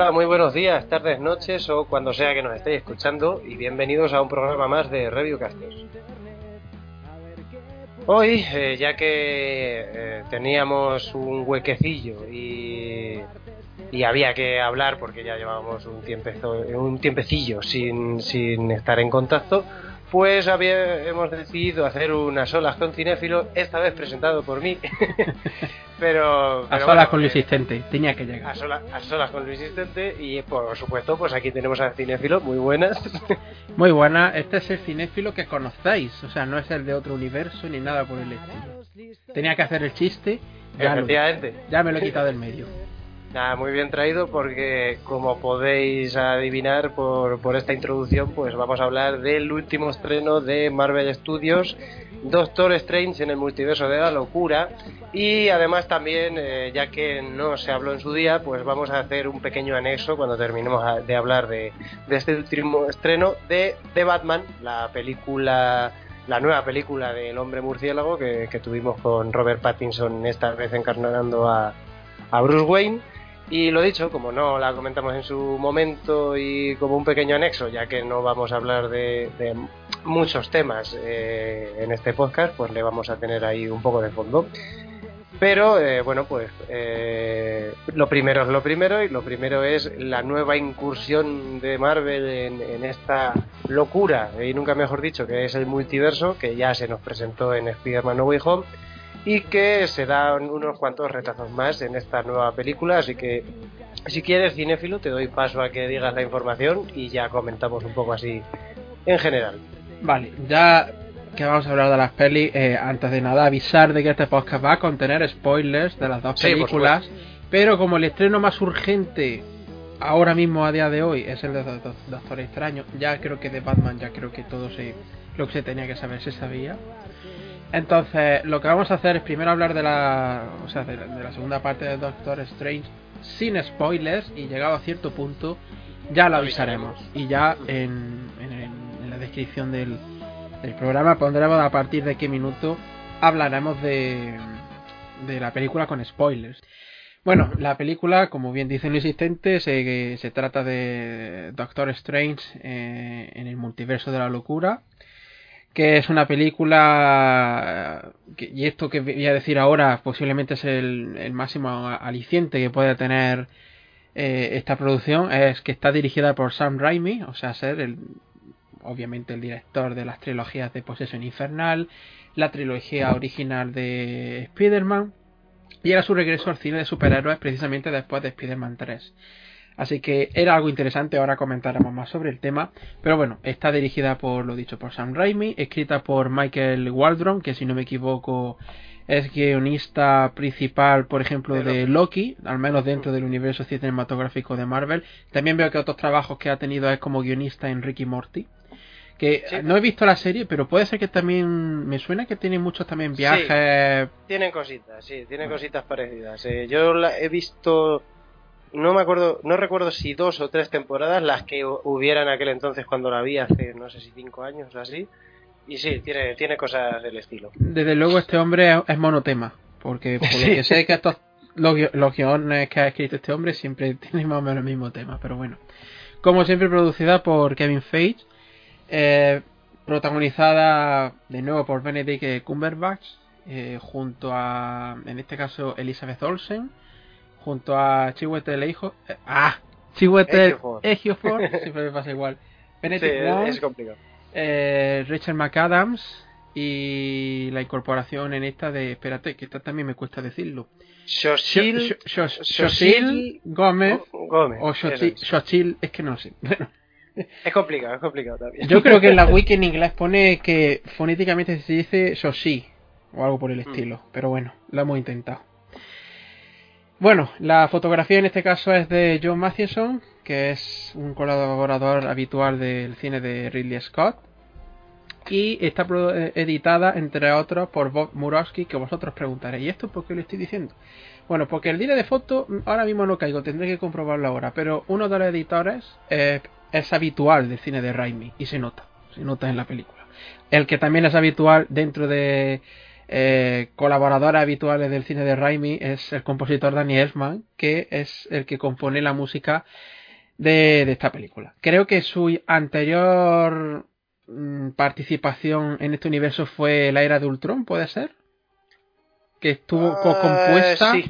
Hola, muy buenos días, tardes, noches o cuando sea que nos estéis escuchando y bienvenidos a un programa más de Reviewcasters. Hoy, eh, ya que eh, teníamos un huequecillo y, y había que hablar porque ya llevábamos un, un tiempecillo sin, sin estar en contacto, pues había, hemos decidido hacer unas olas con cinéfilo, esta vez presentado por mí. pero, a solas con Luis Asistente, tenía que llegar. A, solas con Luis Asistente y por supuesto, pues aquí tenemos al cinéfilo, muy buenas. muy buena, este es el cinéfilo que conocéis, o sea, no es el de otro universo ni nada por el estilo. Tenía que hacer el chiste, ya, ya me lo he quitado del medio. Nada, muy bien traído porque como podéis adivinar por, por, esta introducción, pues vamos a hablar del último estreno de Marvel Studios, Doctor Strange en el multiverso de la locura. Y además también, eh, ya que no se habló en su día, pues vamos a hacer un pequeño anexo cuando terminemos de hablar de, este último estreno de The Batman, la película la nueva película del hombre murciélago que, que tuvimos con Robert Pattinson esta vez encarnando a, a Bruce Wayne y lo dicho, como no la comentamos en su momento y como un pequeño anexo, ya que no vamos a hablar de, muchos temas eh, en este podcast, pues le vamos a tener ahí un poco de fondo. Pero eh, bueno, pues eh, lo primero es lo primero y lo primero es la nueva incursión de Marvel en, en, esta locura, y nunca mejor dicho, que es el multiverso, que ya se nos presentó en Spider-Man No Way Home y que se dan unos cuantos retazos más en esta nueva película, así que si quieres cinéfilo te doy paso a que digas la información y ya comentamos un poco así en general. Vale, ya que vamos a hablar de las pelis, eh, antes de nada avisar de que este podcast va a contener spoilers de las dos películas, pero como el estreno más urgente ahora mismo a día de hoy es el de Doctor Extraño, ya creo que de Batman ya creo que todo se, lo que se tenía que saber se sabía. Entonces, lo que vamos a hacer es primero hablar de la, o sea, de, la segunda parte de Doctor Strange sin spoilers y llegado a cierto punto ya lo avisaremos y ya en, la descripción del, programa pondremos a partir de qué minuto hablaremos de, de la película con spoilers. Bueno, la película, como bien dice el asistente, se, se trata de Doctor Strange eh, en el multiverso de la locura que es una película, y esto que voy a decir ahora posiblemente es el, máximo aliciente que puede tener eh, esta producción, es que está dirigida por Sam Raimi, o sea, ser el, obviamente el director de las trilogías de Posesión Infernal, la trilogía original de Spider-Man, y era su regreso al cine de superhéroes precisamente después de Spider-Man 3. Así que era algo interesante, ahora comentaremos más sobre el tema. Pero bueno, está dirigida por lo dicho por Sam Raimi, escrita por Michael Waldron, que si no me equivoco es guionista principal, por ejemplo, de Loki, al menos dentro del universo cinematográfico de Marvel. También veo que otros trabajos que ha tenido es como guionista en Ricky Morty. Que no he visto la serie, pero puede ser que también me suena que tiene muchos también viajes. tienen cositas, sí, tienen cositas parecidas. Eh, yo la he visto no me acuerdo, no recuerdo si dos o tres temporadas las que hubiera en aquel entonces cuando la vi hace no sé si cinco años o así. Y sí, tiene, tiene cosas del estilo. Desde luego este hombre es monotema, porque por lo que sé que estos los, los guiones que ha escrito este hombre siempre tienen más o menos el mismo tema, pero bueno. Como siempre producida por Kevin Feige, eh, protagonizada de nuevo por Benedict Cumberbatch, eh, junto a, en este caso, Elizabeth Olsen, junto a Chiwetel Hijo. Eh, ¡Ah! Chiwetel Ejiofor, siempre me pasa igual. Benedict sí, es complicado. Eh, Rachel McAdams y la incorporación en esta de. Espérate, que esta también me cuesta decirlo. Shoshil, Gómez, Gómez o Shoshil, es que no sé. Es complicado, es complicado también. Yo creo que en la wiki en inglés pone que fonéticamente se dice Shoshi o algo por el mm. estilo, pero bueno, lo hemos intentado. Bueno, la fotografía en este caso es de John Mathieson, que es un colaborador habitual del cine de Ridley Scott. Y está eh, editada, entre otros, por Bob Murawski, que vosotros preguntaréis, ¿y esto por qué lo estoy diciendo? Bueno, porque el día de foto mm, ahora mismo no caigo, tendré que comprobarlo ahora, pero uno de los editores eh, es habitual del cine de Raimi y se nota, se nota en la película. El que también es habitual dentro de eh, colaboradores habituales del cine de Raimi es el compositor Danny Elfman, que es el que compone la música de, esta película. Creo que su anterior mm, participación en este universo fue la era de Ultron, ¿puede ser? Que estuvo ah, compuesta. Sí.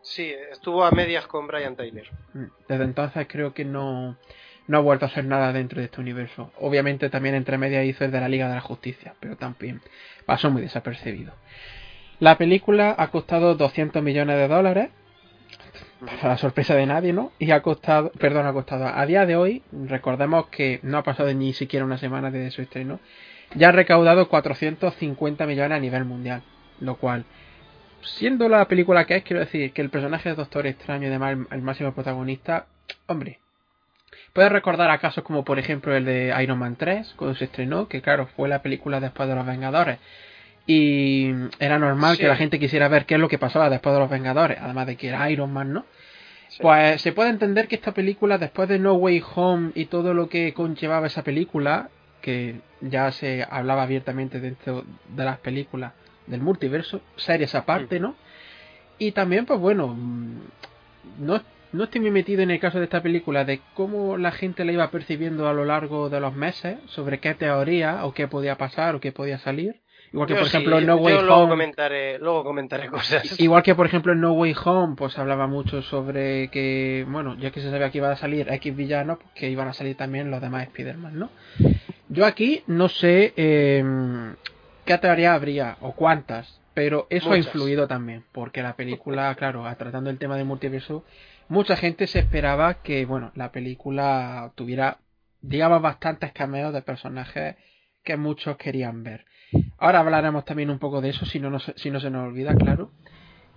sí, estuvo a medias con Brian Taylor. Mm, desde entonces creo que no, no ha vuelto a hacer nada dentro de este universo. Obviamente también entre medias hizo el de la Liga de la Justicia, pero también pasó muy desapercibido. La película ha costado 200 millones de dólares, a la sorpresa de nadie, ¿no? Y ha costado, perdón, ha costado, a día de hoy, recordemos que no ha pasado ni siquiera una semana desde su estreno, ya ha recaudado 450 millones a nivel mundial, lo cual, siendo la película que es, quiero decir que el personaje de Doctor Extraño y además el máximo protagonista, hombre, Puedes recordar a casos como por ejemplo el de Iron Man 3, cuando se estrenó, que claro, fue la película después de los Vengadores. Y era normal que la gente quisiera ver qué es lo que pasaba después de los Vengadores, además de que era Iron Man, ¿no? Pues se puede entender que esta película, después de No Way Home y todo lo que conllevaba esa película, que ya se hablaba abiertamente dentro de las películas del multiverso, series aparte, mm. ¿no? Y también, pues bueno, no no estoy muy metido en el caso de esta película de cómo la gente la iba percibiendo a lo largo de los meses, sobre qué teoría o qué podía pasar o qué podía salir. Igual que, por ejemplo, en No Way Home. Luego comentaré, luego comentaré cosas. Igual que, por ejemplo, en No Way Home, pues hablaba mucho sobre que, bueno, ya que se sabía que iba a salir X villanos, pues que iban a salir también los demás Spider-Man, ¿no? Yo aquí no sé eh, qué teoría habría o cuántas, pero eso ha influido también, porque la película, claro, tratando el tema del multiverso, mucha gente se esperaba que, bueno, la película tuviera, digamos, bastantes cameos de personajes que muchos querían ver. Ahora hablaremos también un poco de eso, si no, si no se nos olvida, claro.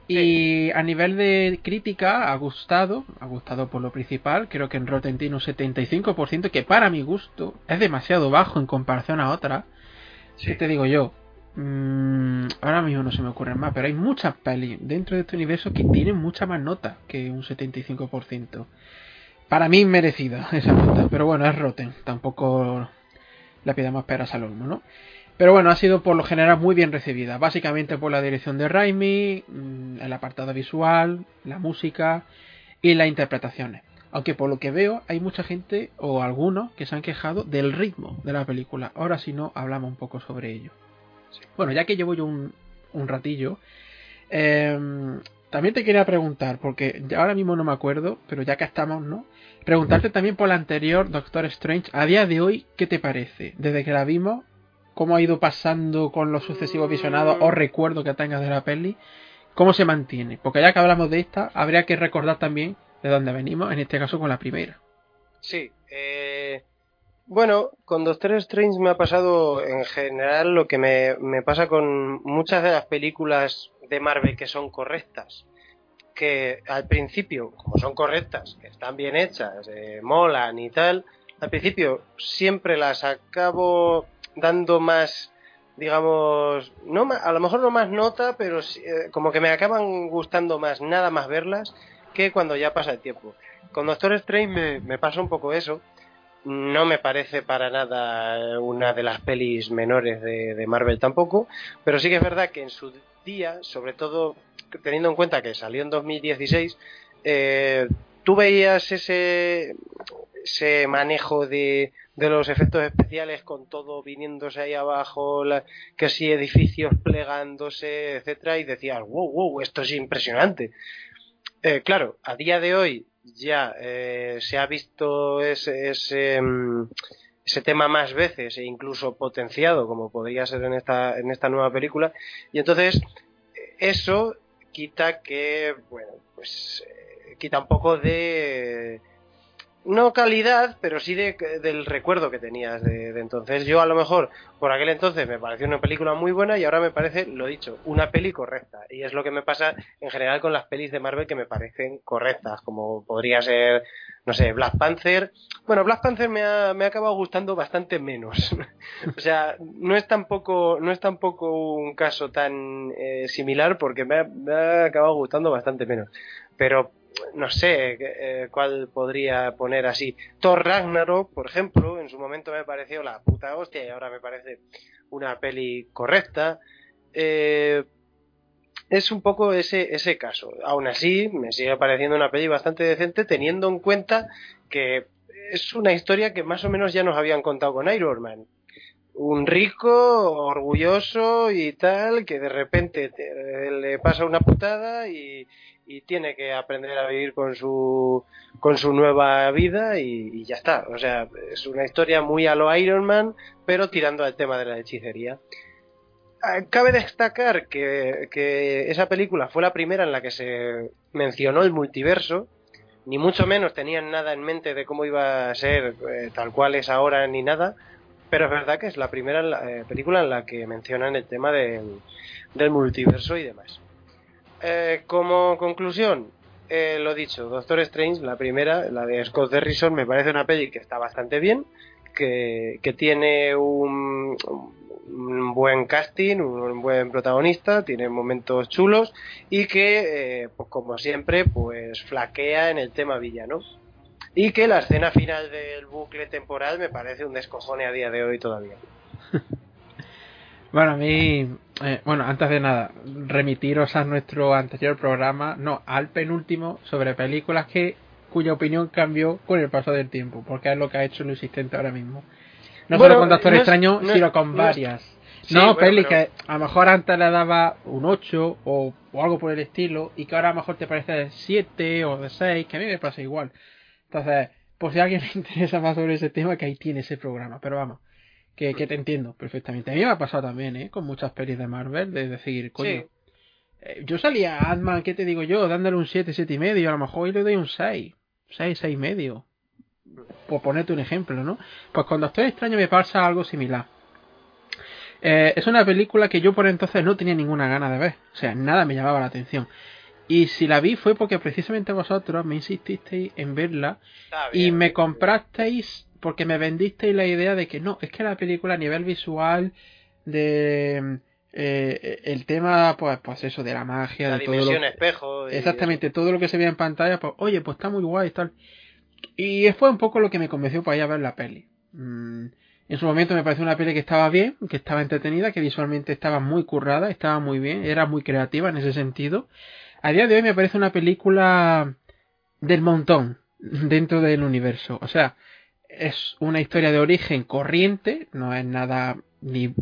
Y a nivel de crítica, ha gustado, ha gustado por lo principal, creo que en Rotten tiene un 75%, que para mi gusto es demasiado bajo en comparación a otras. ¿Qué te digo yo? Mm, ahora mismo no se me ocurren más, pero hay muchas pelis dentro de este universo que tienen mucha más nota que un 75%. Para mí merecida esa nota, pero bueno, es Rotten, tampoco la pidamos peras al olmo, ¿no? Pero bueno, ha sido por lo general muy bien recibida, básicamente por la dirección de Raimi, mm, el apartado visual, la música y las interpretaciones. Aunque por lo que veo hay mucha gente o algunos que se han quejado del ritmo de la película. Ahora si no, hablamos un poco sobre ello. Bueno, ya que llevo yo un, ratillo, em, también te quería preguntar, porque ahora mismo no me acuerdo, pero ya que estamos, ¿no? Preguntarte también por la anterior Doctor Strange, a día de hoy, ¿qué te parece? Desde que la vimos, ¿cómo ha ido pasando con los sucesivos visionados o recuerdo que tengas de la peli? ¿Cómo se mantiene? Porque ya que hablamos de esta, habría que recordar también de dónde venimos, en este caso con la primera. Sí, eh, bueno, con Doctor Strange me ha pasado en general lo que me, pasa con muchas de las películas de Marvel que son correctas. Que al principio, como son correctas, que están bien hechas, eh, molan y tal, al principio siempre las acabo dando más, digamos, no a lo mejor no más nota, pero eh, como que me acaban gustando más nada más verlas que cuando ya pasa el tiempo. Con Doctor Strange me, me pasa un poco eso no me parece para nada una de las pelis menores de, Marvel tampoco, pero sí que es verdad que en su día, sobre todo teniendo en cuenta que salió en 2016, eh, tú veías ese, ese manejo de, de los efectos especiales con todo viniéndose ahí abajo, que si edificios plegándose, etcétera, y decías, wow, wow, esto es impresionante. Eh, claro, a día de hoy ya eh, se ha visto ese, ese, mm, ese, tema más veces e incluso potenciado como podría ser en esta, en esta nueva película. Y entonces eso quita que bueno pues eh, quita un poco de no calidad, pero sí de, del recuerdo que tenías de, entonces. Yo a lo mejor por aquel entonces me pareció una película muy buena y ahora me parece, lo dicho, una peli correcta. Y es lo que me pasa en general con las pelis de Marvel que me parecen correctas, como podría ser, no sé, Black Panther. Bueno, Black Panther me ha, me ha acabado gustando bastante menos. o sea, no es tampoco, no es tampoco un caso tan eh, similar porque me ha acabado gustando bastante menos. Pero no sé eh, cuál podría poner así. Thor Ragnarok, por ejemplo, en su momento me pareció la puta hostia y ahora me parece una peli correcta. eh, es un poco ese, ese caso. Aún así, me sigue pareciendo una peli bastante decente, teniendo en cuenta que es una historia que más o menos ya nos habían contado con Iron Man. Un rico, orgulloso y tal, que de repente le pasa una putada y, tiene que aprender a vivir con su, con su nueva vida y, ya está. O sea, es una historia muy a lo Iron Man, pero tirando al tema de la hechicería. Ah, cabe destacar que, que, esa película fue la primera en la que se mencionó el multiverso, ni mucho menos tenían nada en mente de cómo iba a ser eh, tal cual es ahora ni nada, pero es verdad que es la primera eh, película en la que mencionan el tema del, multiverso y demás. Eh, como conclusión, lo dicho, Doctor Strange, la primera, la de Scott Derrison, me parece una peli que está bastante bien, que, que tiene un, un buen casting, un buen protagonista, tiene momentos chulos y que, eh, pues como siempre, pues flaquea en el tema villano. Y que la escena final del bucle temporal me parece un descojone a día de hoy todavía. Bueno, a mí, eh, bueno, antes de nada, remitiros a nuestro anterior programa, no, al penúltimo, sobre películas que cuya opinión cambió con el paso del tiempo, porque es lo que ha hecho lo existente ahora mismo. No solo con Doctor Extraño, sino con varias. no, peli que a lo mejor antes le daba un 8 o, algo por el estilo y que ahora a lo mejor te parece de 7 o de 6, que a mí me pasa igual. Entonces, por si a alguien le interesa más sobre ese tema, que ahí tiene ese programa. Pero vamos, que, te entiendo perfectamente. A mí me ha pasado también, ¿eh? Con muchas pelis de Marvel, de decir, coño. Eh, yo salía a Ant-Man, ¿qué te digo yo? Dándole un 7, 7 y medio, a lo mejor hoy le doy un 6, 6, 6 y medio por ponerte un ejemplo, ¿no? Pues con Doctor Extraño me pasa algo similar. Eh, es una película que yo por entonces no tenía ninguna gana de ver. O sea, nada me llamaba la atención. Y si la vi fue porque precisamente vosotros me insististeis en verla y me comprasteis porque me vendisteis la idea de que no, es que la película a nivel visual de eh, el tema pues pues eso de la magia la de dimensión todo espejo exactamente todo lo que se ve en pantalla pues oye pues está muy guay tal y fue un poco lo que me convenció para ir a ver la peli. Mm, en su momento me pareció una peli que estaba bien, que estaba entretenida, que visualmente estaba muy currada, estaba muy bien, era muy creativa en ese sentido. A día de hoy me parece una película del montón dentro del universo. O sea, es una historia de origen corriente, no es nada ni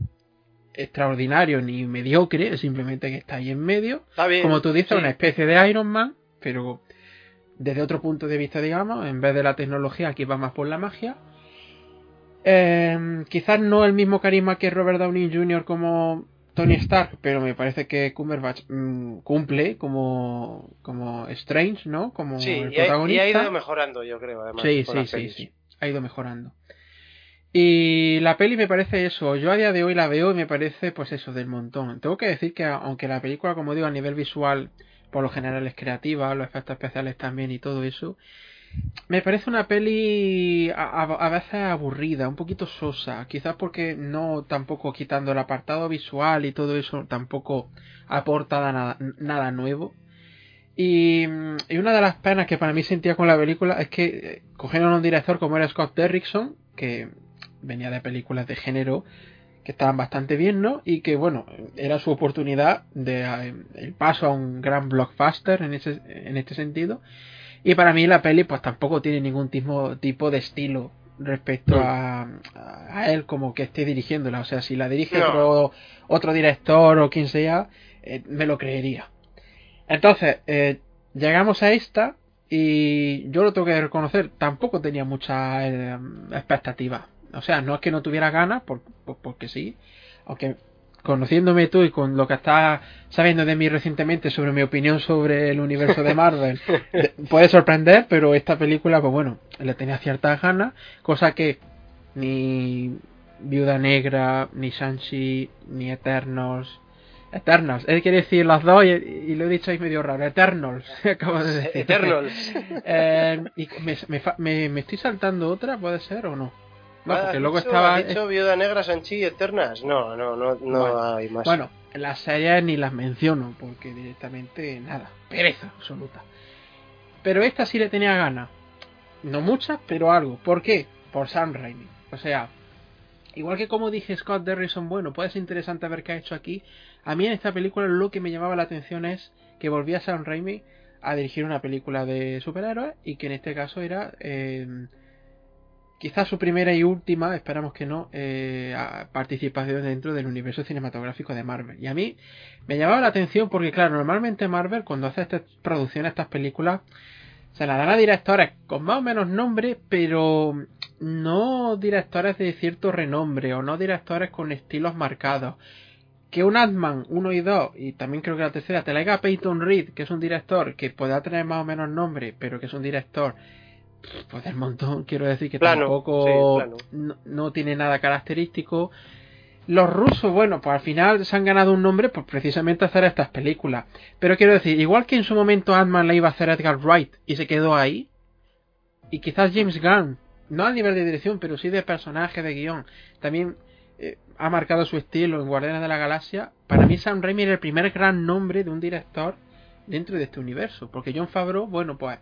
extraordinario ni mediocre, es simplemente que está ahí en medio. Como tú dices, una especie de Iron Man, pero desde otro punto de vista, digamos, en vez de la tecnología, aquí va más por la magia. Em, quizás no el mismo carisma que Robert Downey Jr. como Tony Stark, pero me parece que Cumberbatch mm, cumple como, como Strange, ¿no? Como el protagonista. y ha ido mejorando, yo creo, además. Sí, sí, sí, sí, ha ido mejorando. Y la peli me parece eso, yo a día de hoy la veo y me parece pues eso del montón. Tengo que decir que aunque la película, como digo, a nivel visual por lo general es creativa, los efectos especiales también y todo eso. Me parece una peli a, veces aburrida, un poquito sosa, quizás porque no tampoco quitando el apartado visual y todo eso tampoco aporta nada, nada nuevo. Y, una de las penas que para mí sentía con la película es que eh, cogieron a un director como era Scott Derrickson, que venía de películas de género que estaban bastante bien, ¿no? Y que, bueno, era su oportunidad de eh, el paso a un gran blockbuster en, ese, en este sentido. Y para mí la peli pues tampoco tiene ningún tipo, tipo de estilo respecto a, a, él como que esté dirigiéndola. O sea, si la dirige otro, otro director o quien sea, eh, me lo creería. Entonces, eh, llegamos a esta y yo lo tengo que reconocer, tampoco tenía mucha expectativa o sea, no es que no tuviera ganas, porque sí, aunque conociéndome tú y con lo que estás sabiendo de mí recientemente sobre mi opinión sobre el universo de Marvel, puede sorprender, pero esta película, pues bueno, le tenía ciertas ganas, cosa que ni Viuda Negra, ni Shang-Chi, ni Eternals, Eternals, él quiere decir las dos y, lo he dicho ahí medio raro, Eternals, acabo de decir. Eternals. Eh, y me, me estoy saltando otra, ¿puede ser o no? No, porque luego estaba. ¿Has dicho Viuda Negra, Sanchi Eternas? No, no, no, no hay más. Bueno, las series ni las menciono, porque directamente nada. Pereza absoluta. Pero esta sí le tenía ganas. No muchas, pero algo. ¿Por qué? Por Sam Raimi. O sea, igual que como dije Scott Derrison, bueno, puede ser interesante ver qué ha hecho aquí. A mí en esta película lo que me llamaba la atención es que volvía Sam Raimi a dirigir una película de superhéroes y que en este caso era eh, quizás su primera y última, esperamos que no, eh, participación dentro del universo cinematográfico de Marvel. Y a mí me llamaba la atención porque, claro, normalmente Marvel cuando hace estas producciones, estas películas, se las dan a directores con más o menos nombre, pero no directores de cierto renombre o no directores con estilos marcados. Que un Ant-Man 1 y 2, y también creo que la tercera, te la haga Peyton Reed, que es un director que pueda tener más o menos nombre, pero que es un director pues del montón, quiero decir que tampoco no, tiene nada característico. Los rusos, bueno, pues al final se han ganado un nombre por precisamente hacer estas películas. Pero quiero decir, igual que en su momento Ant-Man la iba a hacer Edgar Wright y se quedó ahí, y quizás James Gunn, no a nivel de dirección, pero sí de personaje, de guion, también eh, ha marcado su estilo en Guardianes de la Galaxia. Para mí Sam Raimi era el primer gran nombre de un director dentro de este universo, porque John Favreau, bueno, pues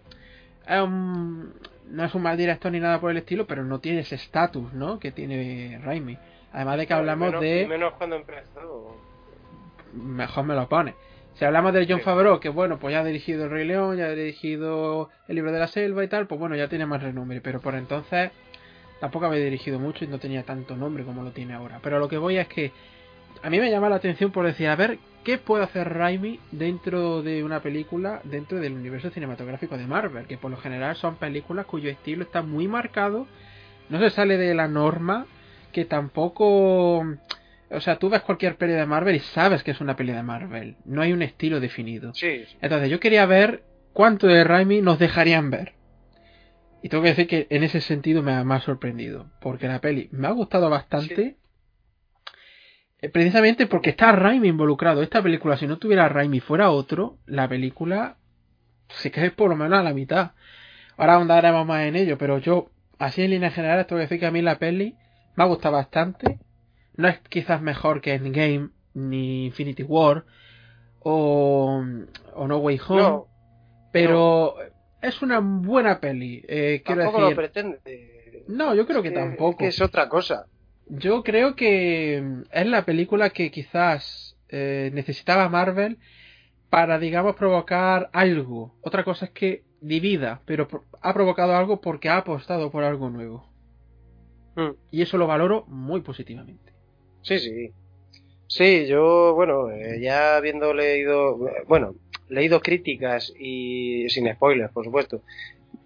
no es un mal director ni nada por el estilo, pero no tiene ese estatus, ¿no? Que tiene Raimi. Además de que hablamos de... Menos cuando empezó. Mejor me lo pone. Si hablamos de John Favreau, que bueno, pues ya ha dirigido El Rey León, ya ha dirigido El Libro de la Selva y tal, pues bueno, ya tiene más renombre. Pero por entonces tampoco había dirigido mucho y no tenía tanto nombre como lo tiene ahora. Pero lo que voy es que a mí me llama la atención por decir, a ver, ¿qué puede hacer Raimi dentro de una película, dentro del universo cinematográfico de Marvel? Que por lo general son películas cuyo estilo está muy marcado, no se sale de la norma, que tampoco... O sea, tú ves cualquier peli de Marvel y sabes que es una peli de Marvel. No hay un estilo definido. Sí. Entonces yo quería ver cuánto de Raimi nos dejarían ver. Y tengo que decir que en ese sentido me ha, sorprendido. Porque la peli me ha gustado bastante. Precisamente porque está Raimi involucrado. Esta película, si no tuviera Raimi fuera otro, la película se cae por lo menos a la mitad. Ahora ahondaremos más en ello, pero yo, así en línea general, tengo que decir que a mí la peli me ha gustado bastante. No es quizás mejor que Endgame, ni Infinity War, o, o No Way Home, pero es una buena peli. Eh, quiero tampoco decir... lo pretende. No, yo creo que, tampoco. es otra cosa. Yo creo que es la película que quizás eh, necesitaba Marvel para, digamos, provocar algo. Otra cosa es que divida, pero ha provocado algo porque ha apostado por algo nuevo. Hmm. Y eso lo valoro muy positivamente. Sí, sí. Sí, yo, bueno, eh, ya habiendo leído, bueno, leído críticas y sin spoilers, por supuesto,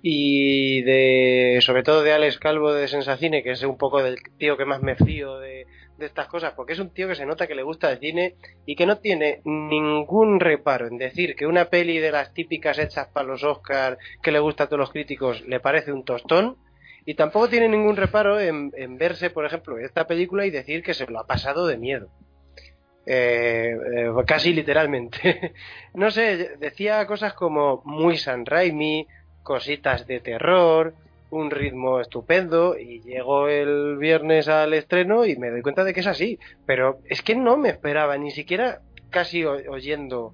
y de sobre todo de Alex Calvo de Sensacine, que es un poco del tío que más me fío de, estas cosas, porque es un tío que se nota que le gusta el cine y que no tiene ningún reparo en decir que una peli de las típicas hechas para los Oscars que le gusta a todos los críticos le parece un tostón y tampoco tiene ningún reparo en, verse, por ejemplo, esta película y decir que se lo ha pasado de miedo. Eh, eh, casi literalmente. no sé, decía cosas como muy San Raimi, cositas de terror, un ritmo estupendo y llego el viernes al estreno y me doy cuenta de que es así. Pero es que no me esperaba, ni siquiera casi oyendo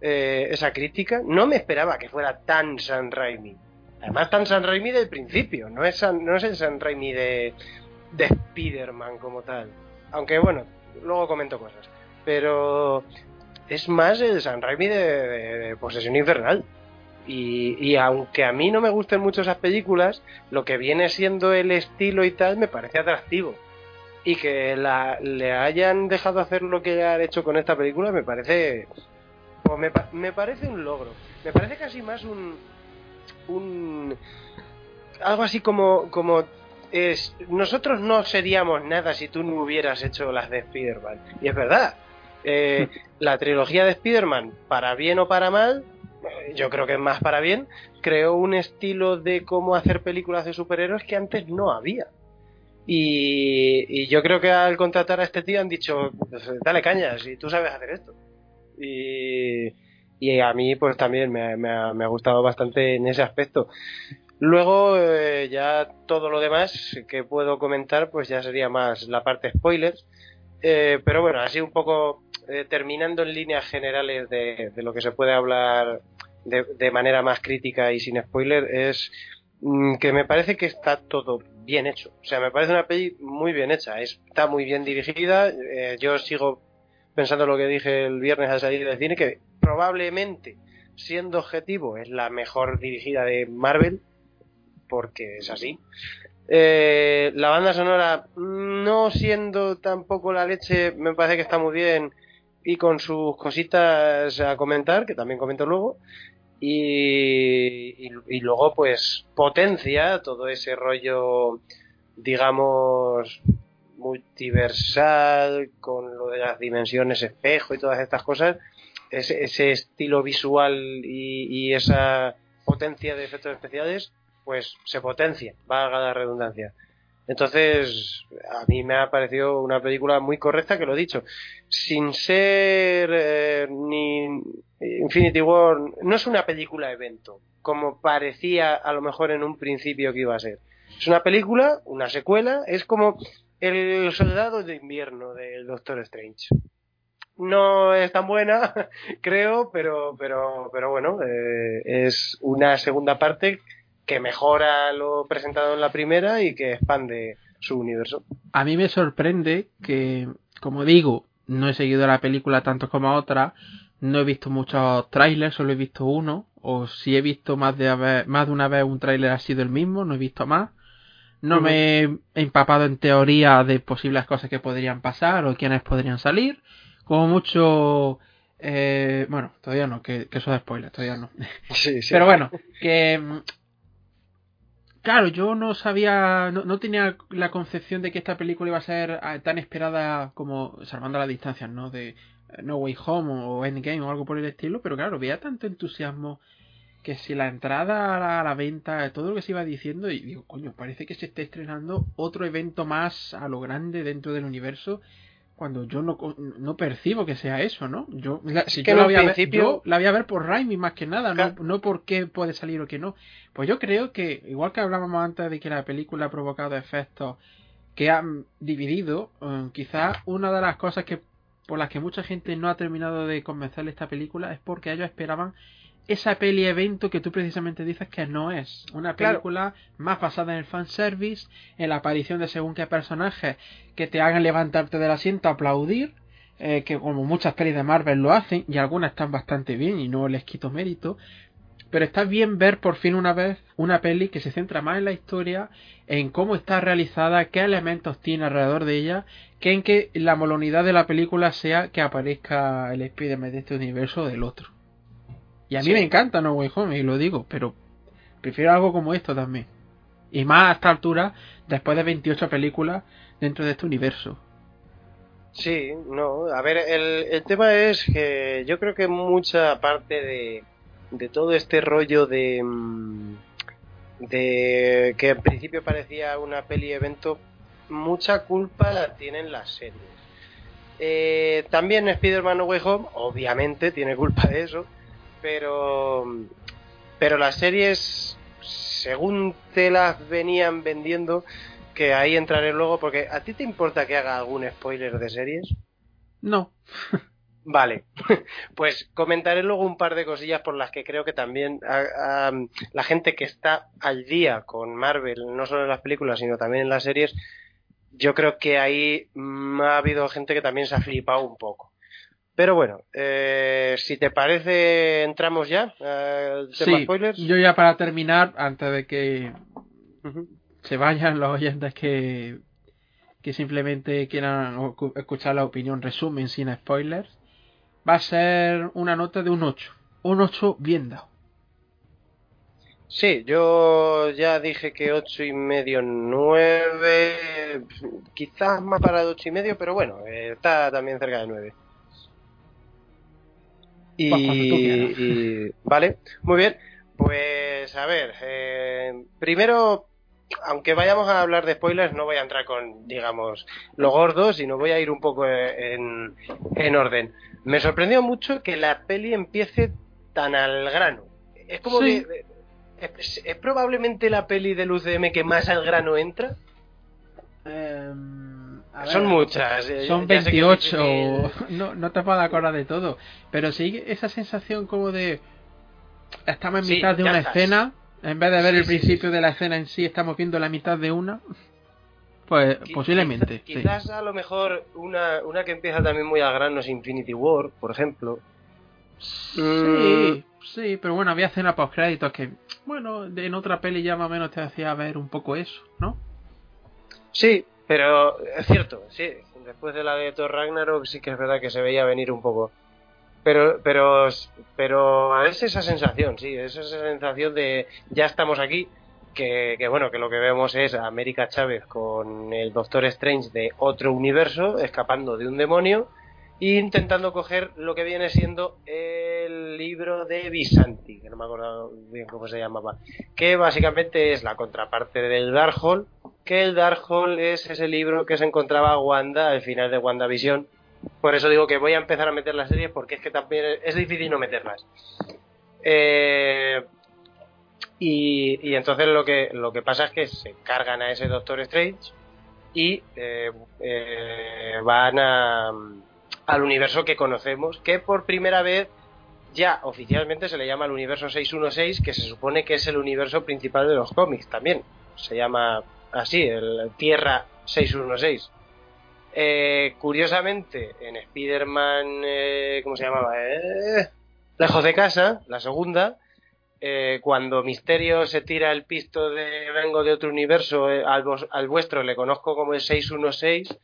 eh, esa crítica, no me esperaba que fuera tan San Raimi. Además tan San Raimi del principio, no es, no es el San Raimi de, de Spider-Man como tal. Aunque bueno, luego comento cosas. Pero es más el San Raimi de Posesión Infernal. Y, aunque a mí no me gusten mucho esas películas, lo que viene siendo el estilo y tal me parece atractivo. Y que la, le hayan dejado hacer lo que han hecho con esta película me parece. Pues me, me parece un logro. Me parece casi más un. un algo así como. como es, nosotros no seríamos nada si tú no hubieras hecho las de Spider-Man. Y es verdad. Eh, la trilogía de Spider-Man, para bien o para mal, yo creo que es más para bien, creó un estilo de cómo hacer películas de superhéroes que antes no había. Y, yo creo que al contratar a este tío han dicho, pues, dale cañas, y tú sabes hacer esto. Y, a mí pues también me, ha, gustado bastante en ese aspecto. Luego eh, ya todo lo demás que puedo comentar pues ya sería más la parte spoilers. Eh, pero bueno, así un poco eh, terminando en líneas generales de, lo que se puede hablar de, manera más crítica y sin spoiler, es mm, que me parece que está todo bien hecho. O sea, me parece una peli muy bien hecha. Está muy bien dirigida. Eh, yo sigo pensando lo que dije el viernes al salir del cine, que probablemente, siendo objetivo, es la mejor dirigida de Marvel, porque es así. Eh, la banda sonora, no siendo tampoco la leche, me parece que está muy bien y con sus cositas a comentar, que también comento luego. Y, y, luego, pues, potencia todo ese rollo, digamos, multiversal, con lo de las dimensiones espejo y todas estas cosas, ese, estilo visual y, esa potencia de efectos especiales, pues se potencia, valga la redundancia. Entonces, a mí me ha parecido una película muy correcta, que lo he dicho, sin ser eh, ni Infinity War, no es una película evento, como parecía a lo mejor en un principio que iba a ser. Es una película, una secuela, es como el soldado de invierno del Doctor Strange. No es tan buena, creo, pero, pero, pero bueno, eh, es una segunda parte que mejora lo presentado en la primera y que expande su universo. A mí me sorprende que, como digo, no he seguido la película tanto como a otra, no he visto muchos trailers, solo he visto uno, o si he visto más de, más de una vez un trailer ha sido el mismo, no he visto más. No me he empapado en teoría de posibles cosas que podrían pasar o quiénes podrían salir. Como mucho... Eh, bueno, todavía no, que, eso es spoiler, todavía no. Pero bueno, que... Claro, yo no sabía, no, tenía la concepción de que esta película iba a ser ah, tan esperada como salvando las distancias, ¿no? De eh, No Way Home o Endgame o algo por el estilo, pero claro, veía tanto entusiasmo que si la entrada a la, venta, todo lo que se iba diciendo, y digo, coño, parece que se está estrenando otro evento más a lo grande dentro del universo, cuando yo no, no percibo que sea eso, ¿no? Yo, la, si yo, la voy a ver, la voy a ver por Raimi más que nada, no, no por qué puede salir o qué no. Pues yo creo que, igual que hablábamos antes de que la película ha provocado efectos que han dividido, eh, quizás una de las cosas que por las que mucha gente no ha terminado de convencerle esta película es porque ellos esperaban esa peli evento que tú precisamente dices que no es. Una película más basada en el fanservice, en la aparición de según qué personajes que te hagan levantarte del asiento, aplaudir, eh, que como muchas pelis de Marvel lo hacen, y algunas están bastante bien y no les quito mérito. Pero está bien ver por fin una vez una peli que se centra más en la historia, en cómo está realizada, qué elementos tiene alrededor de ella, que en que la molonidad de la película sea que aparezca el Spider-Man de este universo o del otro. Y a mí me encanta No Way Home, y lo digo, pero prefiero algo como esto también. Y más a esta altura, después de 28 películas dentro de este universo. Sí, no, a ver, el, el tema es que yo creo que mucha parte de, de todo este rollo de, mm, de que en principio parecía una peli evento, mucha culpa la tienen las series. Eh, también Spider-Man No Way Home, obviamente, tiene culpa de eso pero pero las series según te las venían vendiendo que ahí entraré luego porque a ti te importa que haga algún spoiler de series no. Vale. Pues comentaré luego un par de cosillas por las que creo que también la gente que está al día con Marvel no solo en las películas sino también en las series yo creo que ahí ha habido gente que también se ha flipado un poco pero bueno, eh, si te parece, entramos ya al tema spoilers. Yo ya para terminar, antes de que se vayan los oyentes que, que simplemente quieran escuchar la opinión resumen sin spoilers, va a ser una nota de un 8. Un 8 bien dado. Sí, yo ya dije que ocho y medio, 9, quizás más para ocho y medio, pero bueno, eh, está también cerca de 9. Y, vale, muy bien. Pues a ver, eh, primero, aunque vayamos a hablar de spoilers, no voy a entrar con, digamos, lo gordo, sino voy a ir un poco en, en orden. Me sorprendió mucho que la peli empiece tan al grano. Es como que es, probablemente la peli del UCM que más al grano entra. Son muchas. Eh, son 28. No, no te puedo acordar de todo. Pero sí esa sensación como de. Estamos en mitad de una escena En vez de ver el principio de la escena en sí, estamos viendo la mitad de una. Pues posiblemente. quizás a lo mejor una, una que empieza también muy a grano es Infinity War, por ejemplo. Sí, mm. sí, pero bueno, había escena post créditos que, bueno, en otra peli ya más o menos te hacía ver un poco eso, ¿no? Sí, pero es cierto, sí. Después de la de Thor Ragnarok sí que es verdad que se veía venir un poco. Pero, pero, pero es esa sensación, sí, es esa sensación de ya estamos aquí, que, que, bueno, que lo que vemos es a América Chávez con el Doctor Strange de otro universo, escapando de un demonio e intentando coger lo que viene siendo el libro de Visanti, que no me acuerdo bien cómo se llamaba, que básicamente es la contraparte del Darkhold, que el Darkhold es ese libro que se encontraba Wanda al final de WandaVision por eso digo que voy a empezar a meter las series porque es que también es difícil no meterlas. Eh, y, entonces lo que, lo que pasa es que se cargan a ese Doctor Strange y eh, eh, van al universo que conocemos, que por primera vez ya oficialmente se le llama el universo 616, que se supone que es el universo principal de los cómics también. Se llama así, el Tierra 616. Eh, curiosamente, en Spider-Man, eh, ¿cómo se llamaba? Eh, Lejos de casa, la segunda, eh, cuando Misterio se tira el pisto de vengo de otro universo al, al, vuestro, le conozco como el 616,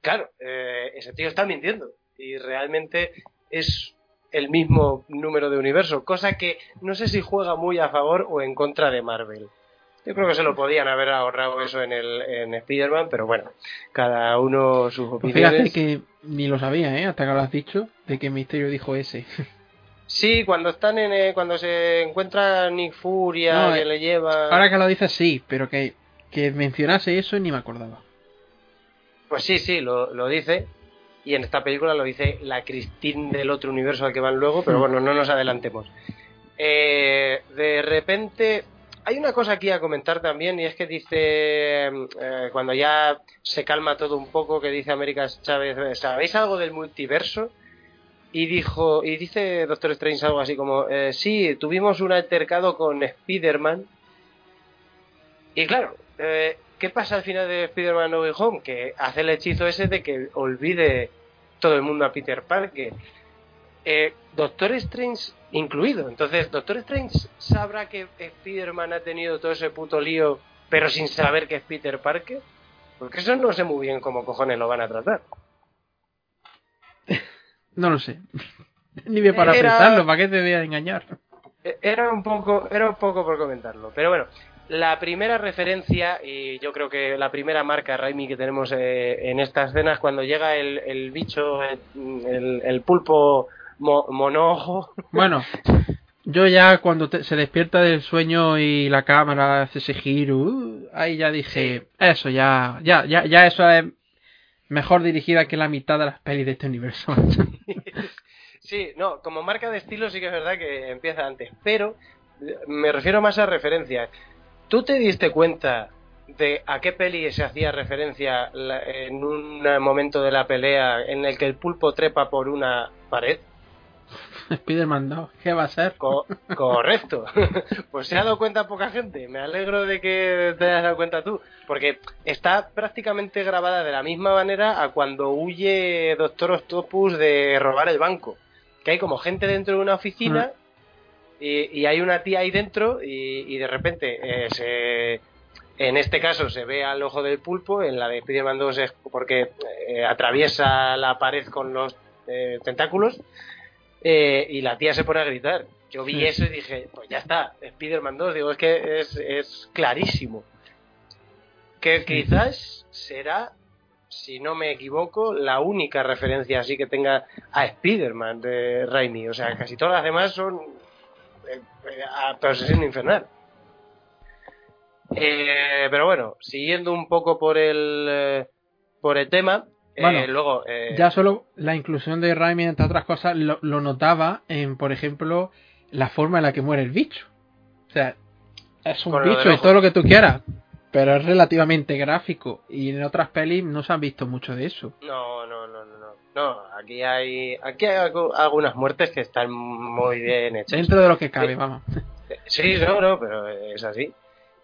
claro, ese tío está mintiendo y realmente es el mismo número de universo, cosa que no sé si juega muy a favor o en contra de Marvel. Yo creo que se lo podían haber ahorrado eso en el en Spider-Man, pero bueno, cada uno sus pues opiniones. fíjate que ni lo sabía, ¿eh? Hasta que lo has dicho, de que Misterio dijo ese. Sí, cuando están en eh, cuando se encuentra Nick Furia, que eh, le lleva. Ahora que lo dices, sí, pero que, que mencionase eso ni me acordaba. Pues sí, sí, lo, lo dice. Y en esta película lo dice la Christine del otro universo al que van luego, pero hmm. bueno, no nos adelantemos. Eh, de repente hay una cosa aquí a comentar también y es que dice, eh, cuando ya se calma todo un poco, que dice América Chávez, ¿sabéis algo del multiverso? Y dijo, y dice Doctor Strange algo así como, eh, sí, tuvimos un altercado con Spider-Man. Y claro, eh, ¿qué pasa al final de Spider-Man No Way Home? Que hace el hechizo ese de que olvide todo el mundo a Peter Parker. Eh, Doctor Strange incluido. Entonces, Doctor Strange sabrá que Spider-Man ha tenido todo ese puto lío, pero sin saber que es Peter Parker. Porque eso no sé muy bien cómo cojones lo van a tratar. No lo sé. Ni me para pensarlo, ¿para qué te voy a engañar? E-, era un poco, era un poco por comentarlo. Pero bueno, la primera referencia, y yo creo que la primera marca Raimi que tenemos eh, en estas escenas, cuando llega el, el bicho, el, el pulpo monojo. Bueno, yo ya cuando se despierta del sueño y la cámara hace ese giro, uh, ahí ya dije, eso ya, ya, ya, ya eso es mejor dirigida que la mitad de las pelis de este universo. sí, no, como marca de estilo sí que es verdad que empieza antes, pero me refiero más a referencias. ¿Tú te diste cuenta de a qué peli se hacía referencia en un momento de la pelea en el que el pulpo trepa por una pared? Spider-Man 2, ¿qué va a ser? correcto. pues se ha dado cuenta poca gente. Me alegro de que te hayas dado cuenta tú. Porque está prácticamente grabada de la misma manera a cuando huye Doctor Octopus de robar el banco. Que hay como gente dentro de una oficina y, hay una tía ahí dentro y, de repente eh, se en este caso se ve al ojo del pulpo, en la de Spider-Man 2 es porque eh, atraviesa la pared con los eh, tentáculos eh, y la tía se pone a gritar. Yo vi eso y dije, pues ya está, Spider-Man 2, digo, es que es, es clarísimo. Que quizás será, si no me equivoco, la única referencia así que tenga a Spider-Man de Raimi. O sea, casi todas las demás son eh, eh a Procesión Infernal. Eh, pero bueno, siguiendo un poco por el, eh, por el tema, bueno, luego, eh, ya solo la inclusión de Raimi, entre otras cosas, lo, notaba en, por ejemplo, la forma en la que muere el bicho. O sea, es un bicho, es todo lo que tú quieras, pero es relativamente gráfico. Y en otras pelis no se han visto mucho de eso. No, no, no, no. No, aquí hay, aquí hay algunas muertes que están muy bien hechas. Dentro de lo que cabe, vamos. Sí, no, no, pero es así.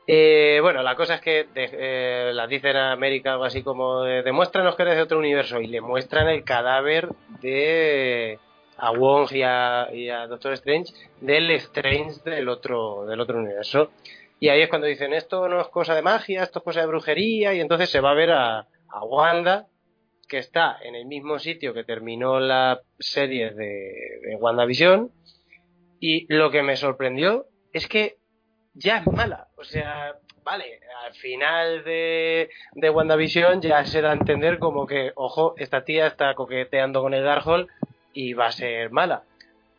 Eh, bueno, la cosa es que eh, las dicen a América algo así como demuéstranos que eres de otro universo y le muestran el cadáver de a Wong y a, Doctor Strange del Strange del otro del otro universo. Y ahí es cuando dicen esto no es cosa de magia, esto es cosa de brujería y entonces se va a ver a, a Wanda que está en el mismo sitio que terminó la serie de, de WandaVision. Y lo que me sorprendió es que ya es mala. O sea, vale, al final de, de WandaVision ya se da a entender como que, ojo, esta tía está coqueteando con el Darkhold y va a ser mala.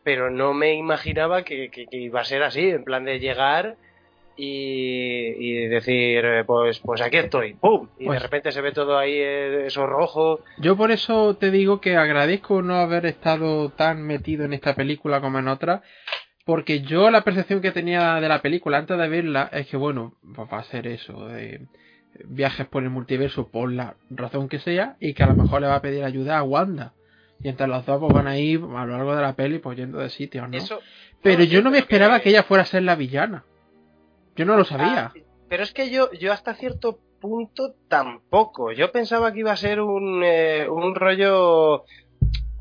Pero no me imaginaba que, que, iba a ser así, en plan de llegar y, y, decir, pues, pues aquí estoy, ¡pum! Y de pues repente se ve todo ahí eh, eso rojo. Yo por eso te digo que agradezco no haber estado tan metido en esta película como en otra, porque yo la percepción que tenía de la película antes de verla es que, bueno, pues va a ser eso, de viajes por el multiverso por la razón que sea, y que a lo mejor le va a pedir ayuda a Wanda. Y entre los dos pues, van a ir a lo largo de la peli pues yendo de sitios, ¿no? pero yo no me esperaba que... ella fuera a ser la villana. Yo no lo sabía. Ah, pero es que yo, yo hasta cierto punto tampoco. Yo pensaba que iba a ser un, eh, un rollo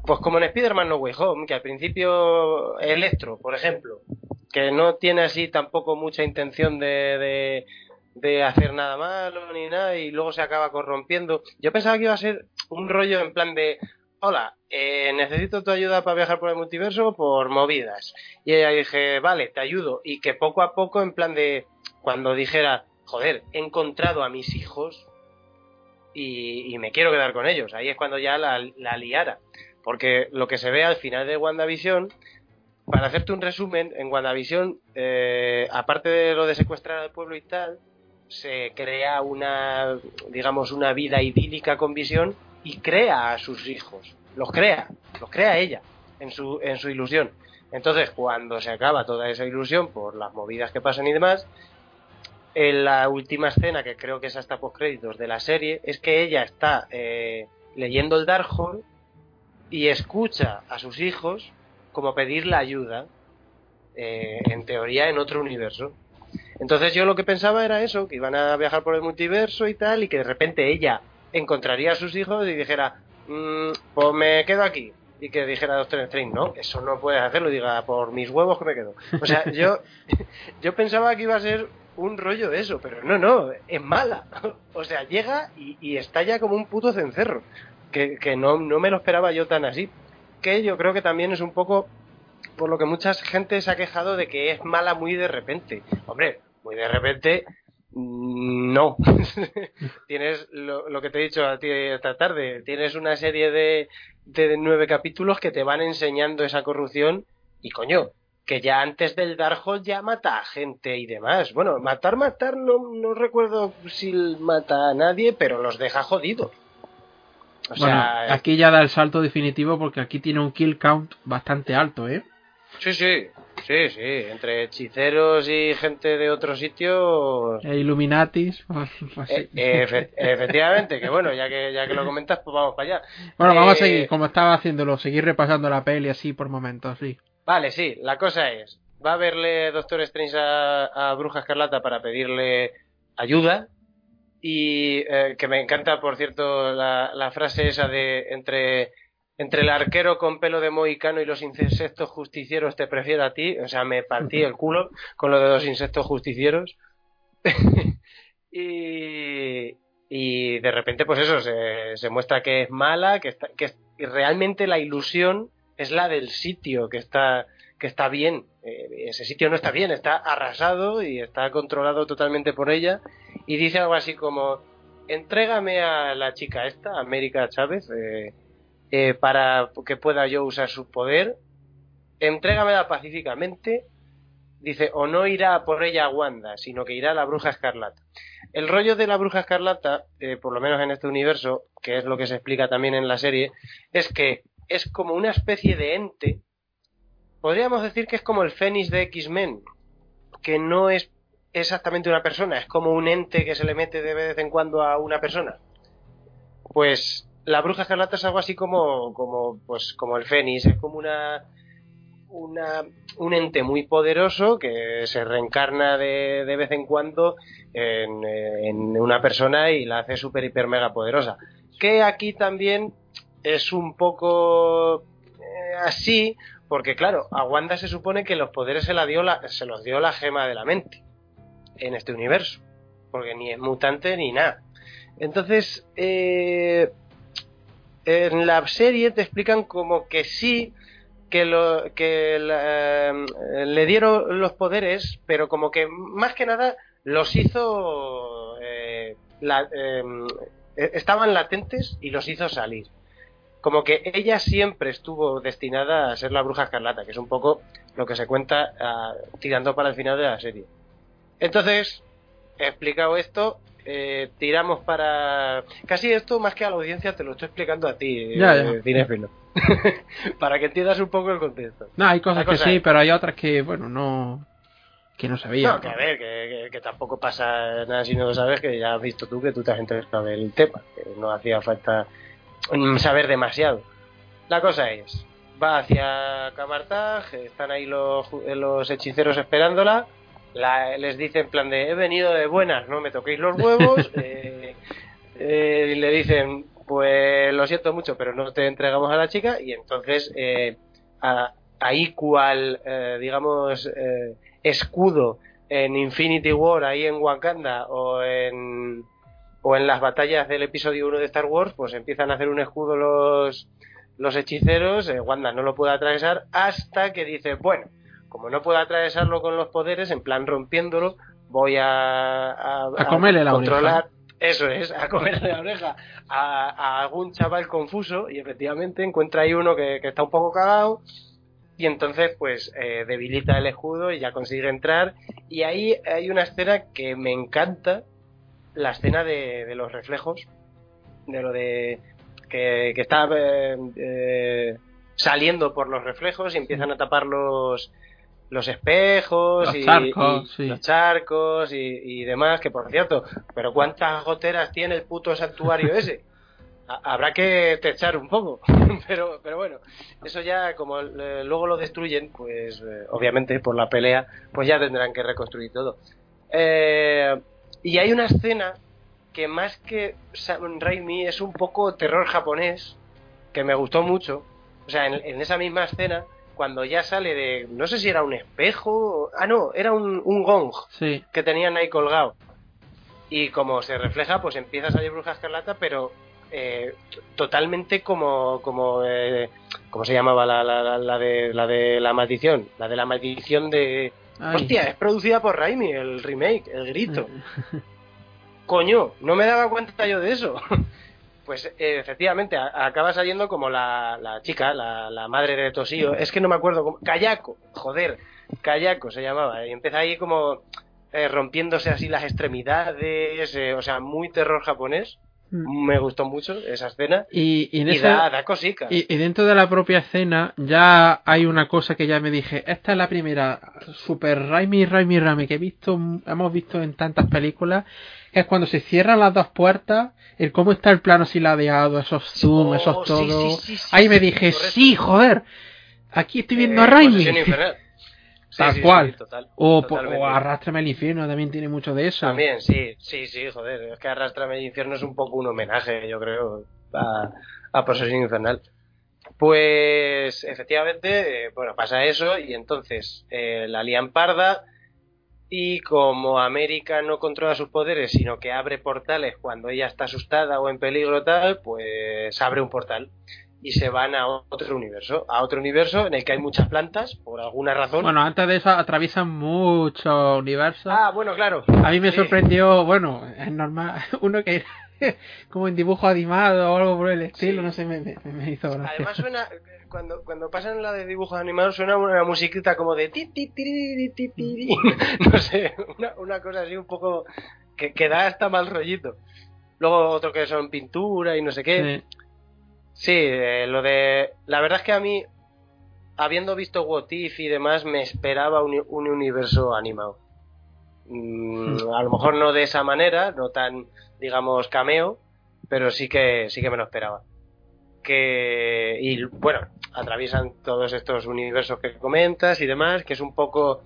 pues como en Spider-Man No Way Home, que al principio Electro, por ejemplo, que no tiene así tampoco mucha intención de, de, hacer nada malo ni nada y luego se acaba corrompiendo. Yo pensaba que iba a ser un rollo en plan de, hola, eh, necesito tu ayuda para viajar por el multiverso por movidas. Y ella dije, vale, te ayudo. Y que poco a poco, en plan de, cuando dijera, joder, he encontrado a mis hijos y, me quiero quedar con ellos. Ahí es cuando ya la, la liara. Porque lo que se ve al final de WandaVision, para hacerte un resumen, en WandaVision, eh, aparte de lo de secuestrar al pueblo y tal, se crea una, digamos, una vida idílica con visión y crea a sus hijos. Los crea, los crea ella, en su, en su ilusión. Entonces, cuando se acaba toda esa ilusión por las movidas que pasan y demás, en la última escena, que creo que es hasta post créditos de la serie, es que ella está eh, leyendo el Darkhold y escucha a sus hijos como pedir la ayuda, eh, en teoría, en otro universo. Entonces yo lo que pensaba era eso, que iban a viajar por el multiverso y tal, y que de repente ella encontraría a sus hijos y dijera, mm, pues me quedo aquí. Y que dijera Doctor Strange, no, eso no puedes hacerlo, diga, por mis huevos que me quedo. O sea, yo, yo pensaba que iba a ser un rollo eso, pero no, no, es mala. O sea, llega y, y está ya como un puto cencerro que, no, no, me lo esperaba yo tan así. Que yo creo que también es un poco por lo que mucha gente se ha quejado de que es mala muy de repente. Hombre, muy de repente, mm, no. tienes lo, lo, que te he dicho a ti esta tarde, tienes una serie de, de nueve capítulos que te van enseñando esa corrupción y coño, que ya antes del Darkhold ya mata a gente y demás. Bueno, matar, matar, no, no recuerdo si mata a nadie, pero los deja jodidos bueno, aquí ya da el salto definitivo porque aquí tiene un kill count bastante alto, ¿eh? Sí, sí, sí, sí, entre hechiceros y gente de otros sitios. E Illuminatis. Pues, eh, eh, efectivamente, que bueno, ya que, ya que lo comentas, pues vamos para allá. Bueno, vamos a eh, seguir, como estaba haciéndolo, seguir repasando la peli así por momentos, sí. Vale, sí, la cosa es, va a verle Doctor Strange a Bruja Escarlata para pedirle ayuda, y eh, que me encanta, por cierto, la, frase esa de entre, entre el arquero con pelo de mohicano y los insectos justicieros te prefiero a ti. O sea, me partí el culo con lo de los insectos justicieros. y, y de repente, pues eso, se, se muestra que es mala, que, está, que realmente la ilusión es la del sitio que está que está bien. Eh, ese sitio no está bien, está arrasado y está controlado totalmente por ella. Y dice algo así como, entrégame a la chica esta, América Chávez, eh, eh, para que pueda yo usar su poder. Entrégamela pacíficamente. Dice, o no irá por ella a Wanda, sino que irá a la bruja escarlata. El rollo de la bruja escarlata, por lo menos en este universo, que es lo que se explica también en la serie, es que es como una especie de ente podríamos decir que es como el Fénix de X-Men, que no es exactamente una persona, es como un ente que se le mete de vez en cuando a una persona. Pues la bruja escarlata es algo así como, como, pues, como el Fénix, es como una, una, un ente muy poderoso que se reencarna de, de vez en cuando en, una persona y la hace super hiper mega poderosa. Que aquí también es un poco eh, así, porque claro, a Wanda se supone que los poderes se, la dio la, se los dio la gema de la mente en este universo, porque ni es mutante ni nada. Entonces, eh, en la serie te explican como que sí, que, lo, que eh, le dieron los poderes, pero como que más que nada los hizo... Eh, em, e, estaban latentes y los hizo salir. Como que ella siempre estuvo destinada a ser la bruja escarlata, que es un poco lo que se cuenta uh, tirando para el final de la serie. Entonces, he explicado esto, eh, tiramos para... Casi esto, más que a la audiencia, te lo estoy explicando a ti, ya, eh, para que entiendas un poco el contexto. No, hay cosas que sí, pero hay otras que, bueno, no que no sabía. No, que a ver, que, que, que, tampoco pasa nada si no lo sabes, que ya has visto tú que tú te has interesado del tema, que no hacía falta saber demasiado. La cosa es, va hacia Camartag, están ahí los, los hechiceros esperándola, la, les dice en plan de he venido de buenas, no me toquéis los huevos, eh, eh, y le dicen pues lo siento mucho, pero no te entregamos a la chica, y entonces eh, a, ahí cual, eh, digamos, eh, escudo en Infinity War, ahí en Wakanda, o en, o en las batallas del episodio 1 de Star Wars, pues empiezan a hacer un escudo los, los hechiceros, Wanda no lo puede atravesar hasta que dice, bueno, como no puedo atravesarlo con los poderes, en plan rompiéndolo, voy a, a, a comerle la controlar. Oreja. Eso es, a comerle la oreja a, a, algún chaval confuso y efectivamente encuentra ahí uno que, que está un poco cagado y entonces pues eh, debilita el escudo y ya consigue entrar y ahí hay una escena que me encanta la escena de, de los reflejos de lo de que, que está eh, eh, saliendo por los reflejos y empiezan a tapar los los espejos los y, charcos, y sí. los charcos y, y, demás que por cierto pero cuántas goteras tiene el puto santuario ese habrá que techar un poco pero pero bueno eso ya como eh, luego lo destruyen pues eh, obviamente por la pelea pues ya tendrán que reconstruir todo. Eh, y hay una escena que más que Sam Raimi es un poco terror japonés que me gustó mucho. O sea en, en esa misma escena cuando ya sale de no sé si era un espejo ah no era un, un gong sí. que tenían ahí colgado y como se refleja pues empieza a salir bruja escarlata pero eh, totalmente como como eh, cómo se llamaba la, la, la, de la de la maldición la de la maldición de Ay. hostia es producida por Raimi el remake el grito coño no me daba cuenta yo de eso pues eh, efectivamente acaba saliendo como la, la chica la, la, madre de Tosío es que no me acuerdo cómo Kayako joder Kayako se llamaba. Y empieza ahí como eh, rompiéndose así las extremidades eh, o sea muy terror japonés me gustó mucho esa escena y, y, en y esa, da, da cosica. y, y, dentro de la propia escena ya hay una cosa que ya me dije esta es la primera super Raimi Raimi Raimi que he visto hemos visto en tantas películas que es cuando se cierran las dos puertas el cómo está el plano así ladeado esos zoom oh, esos todo. sí, sí, sí, ahí me dije sí joder aquí estoy viendo eh, a Raimi Sí, tal sí, cual. Sí, total, o, o, Arrástrame al infierno también tiene mucho de eso. También, sí, sí, sí, joder. Es que Arrástrame al infierno es un poco un homenaje, yo creo, a, a Posesión Infernal. Pues efectivamente, eh, bueno, pasa eso y entonces eh, la lían parda y como América no controla sus poderes, sino que abre portales cuando ella está asustada o en peligro tal, pues abre un portal y se van a otro universo, a otro universo en el que hay muchas plantas, por alguna razón. Bueno, antes de eso atraviesan muchos universos. Ah, bueno, claro. A mí me sí. sorprendió, bueno, es normal, uno que como en dibujo animado o algo por el estilo, sí. no sé, me, me, me, hizo gracia. Además suena, cuando, cuando pasan la de dibujos animados suena una musiquita como de ti, ti, ti, ti, ti, no sé, una, una cosa así un poco que, que da hasta mal rollito. Luego otro que son pintura y no sé qué. Sí. Sí, eh, lo de. La verdad es que a mí, habiendo visto What If y demás, me esperaba un, un universo animado. Mm, a lo mejor no de esa manera, no tan, digamos, cameo, pero sí que, sí que me lo esperaba. Que. Y bueno, atraviesan todos estos universos que comentas y demás, que es un poco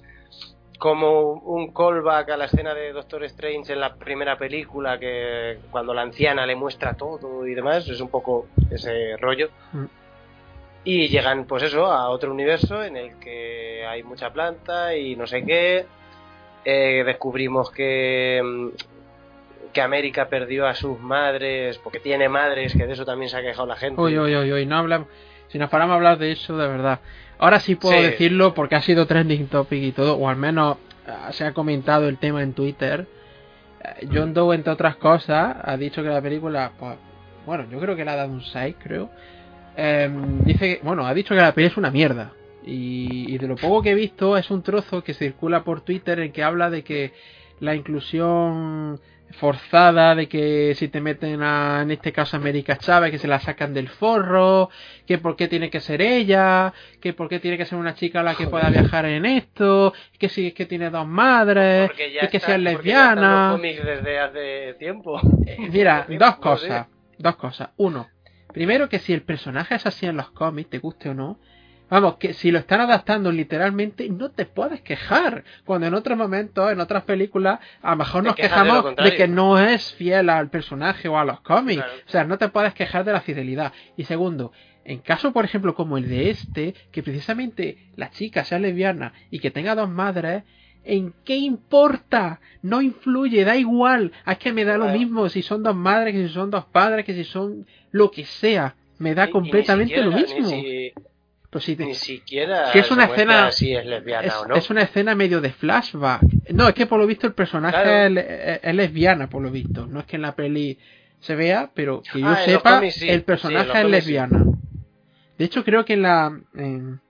como un callback a la escena de Doctor Strange en la primera película, que cuando la anciana le muestra todo y demás, es un poco ese rollo. Mm. Y llegan, pues eso, a otro universo en el que hay mucha planta y no sé qué. Eh, descubrimos que, mm, que América perdió a sus madres, porque tiene madres, que de eso también se ha quejado la gente. Uy, uy, uy, no hablamos, si nos paramos a hablar de eso, de verdad. Ahora sí puedo decirlo porque ha sido trending topic y todo, o al menos eh, se ha comentado el tema en Twitter. Eh, John Doe, entre otras cosas, ha dicho que la película, pues, bueno, yo creo que le ha dado un 6, creo. Em, dice, bueno, ha dicho que la película es una mierda. Y, y, de lo poco que he visto es un trozo que circula por Twitter en que habla de que la inclusión forzada de que si te meten a, en este caso América Chávez, que se la sacan del forro, que por qué tiene que ser ella, que por qué tiene que ser una chica la que pueda viajar en esto, que si es que tiene dos madres, que, que sea lesbiana. desde hace tiempo. Eh, mira, dos cosas, dos cosas. Uno, primero que si el personaje es así en los cómics, te guste o no, Vamos, que si lo están adaptando literalmente, no te puedes quejar. Cuando en otros momentos, en otras películas, a lo mejor nos quejamos de, que no es fiel al personaje o a los cómics. O sea, no te puedes quejar de la fidelidad. Y segundo, en caso, por ejemplo, como el de este, que precisamente la chica sea lesbiana y que tenga dos madres, ¿En qué importa? No influye, da igual. Es que me da lo mismo si son dos madres, que si son dos padres, que si son lo que sea. Me da completamente lo mismo. Pues Ni siquiera. Si es una escena. Si es lesbiana o no. Es una escena medio de flashback. No, es que por lo visto el personaje es, lesbiana, por lo visto. No es que en la peli se vea, pero que yo ah, sepa, el personaje es lesbiana. De hecho, creo que en la. En,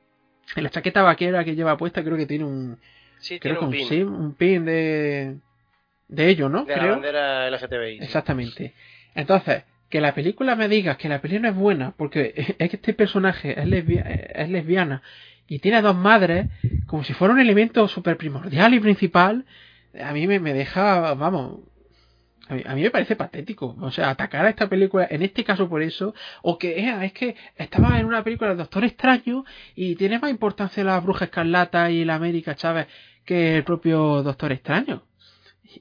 la chaqueta vaquera que lleva puesta, creo que tiene un. Sí, tiene un, pin. un pin de. De ello, ¿no? De creo. la bandera LGTBI. Exactamente. Entonces, que la película me diga que la película es buena porque es que este personaje es, es lesbiana y tiene dos madres como si fuera un elemento súper primordial y principal, a mí me, deja, vamos, a mí, me parece patético. O sea, atacar a esta película, en este caso por eso, o que es que estaba en una película de Doctor Extraño y tiene más importancia la Bruja Escarlata y la América Chávez que el propio Doctor Extraño.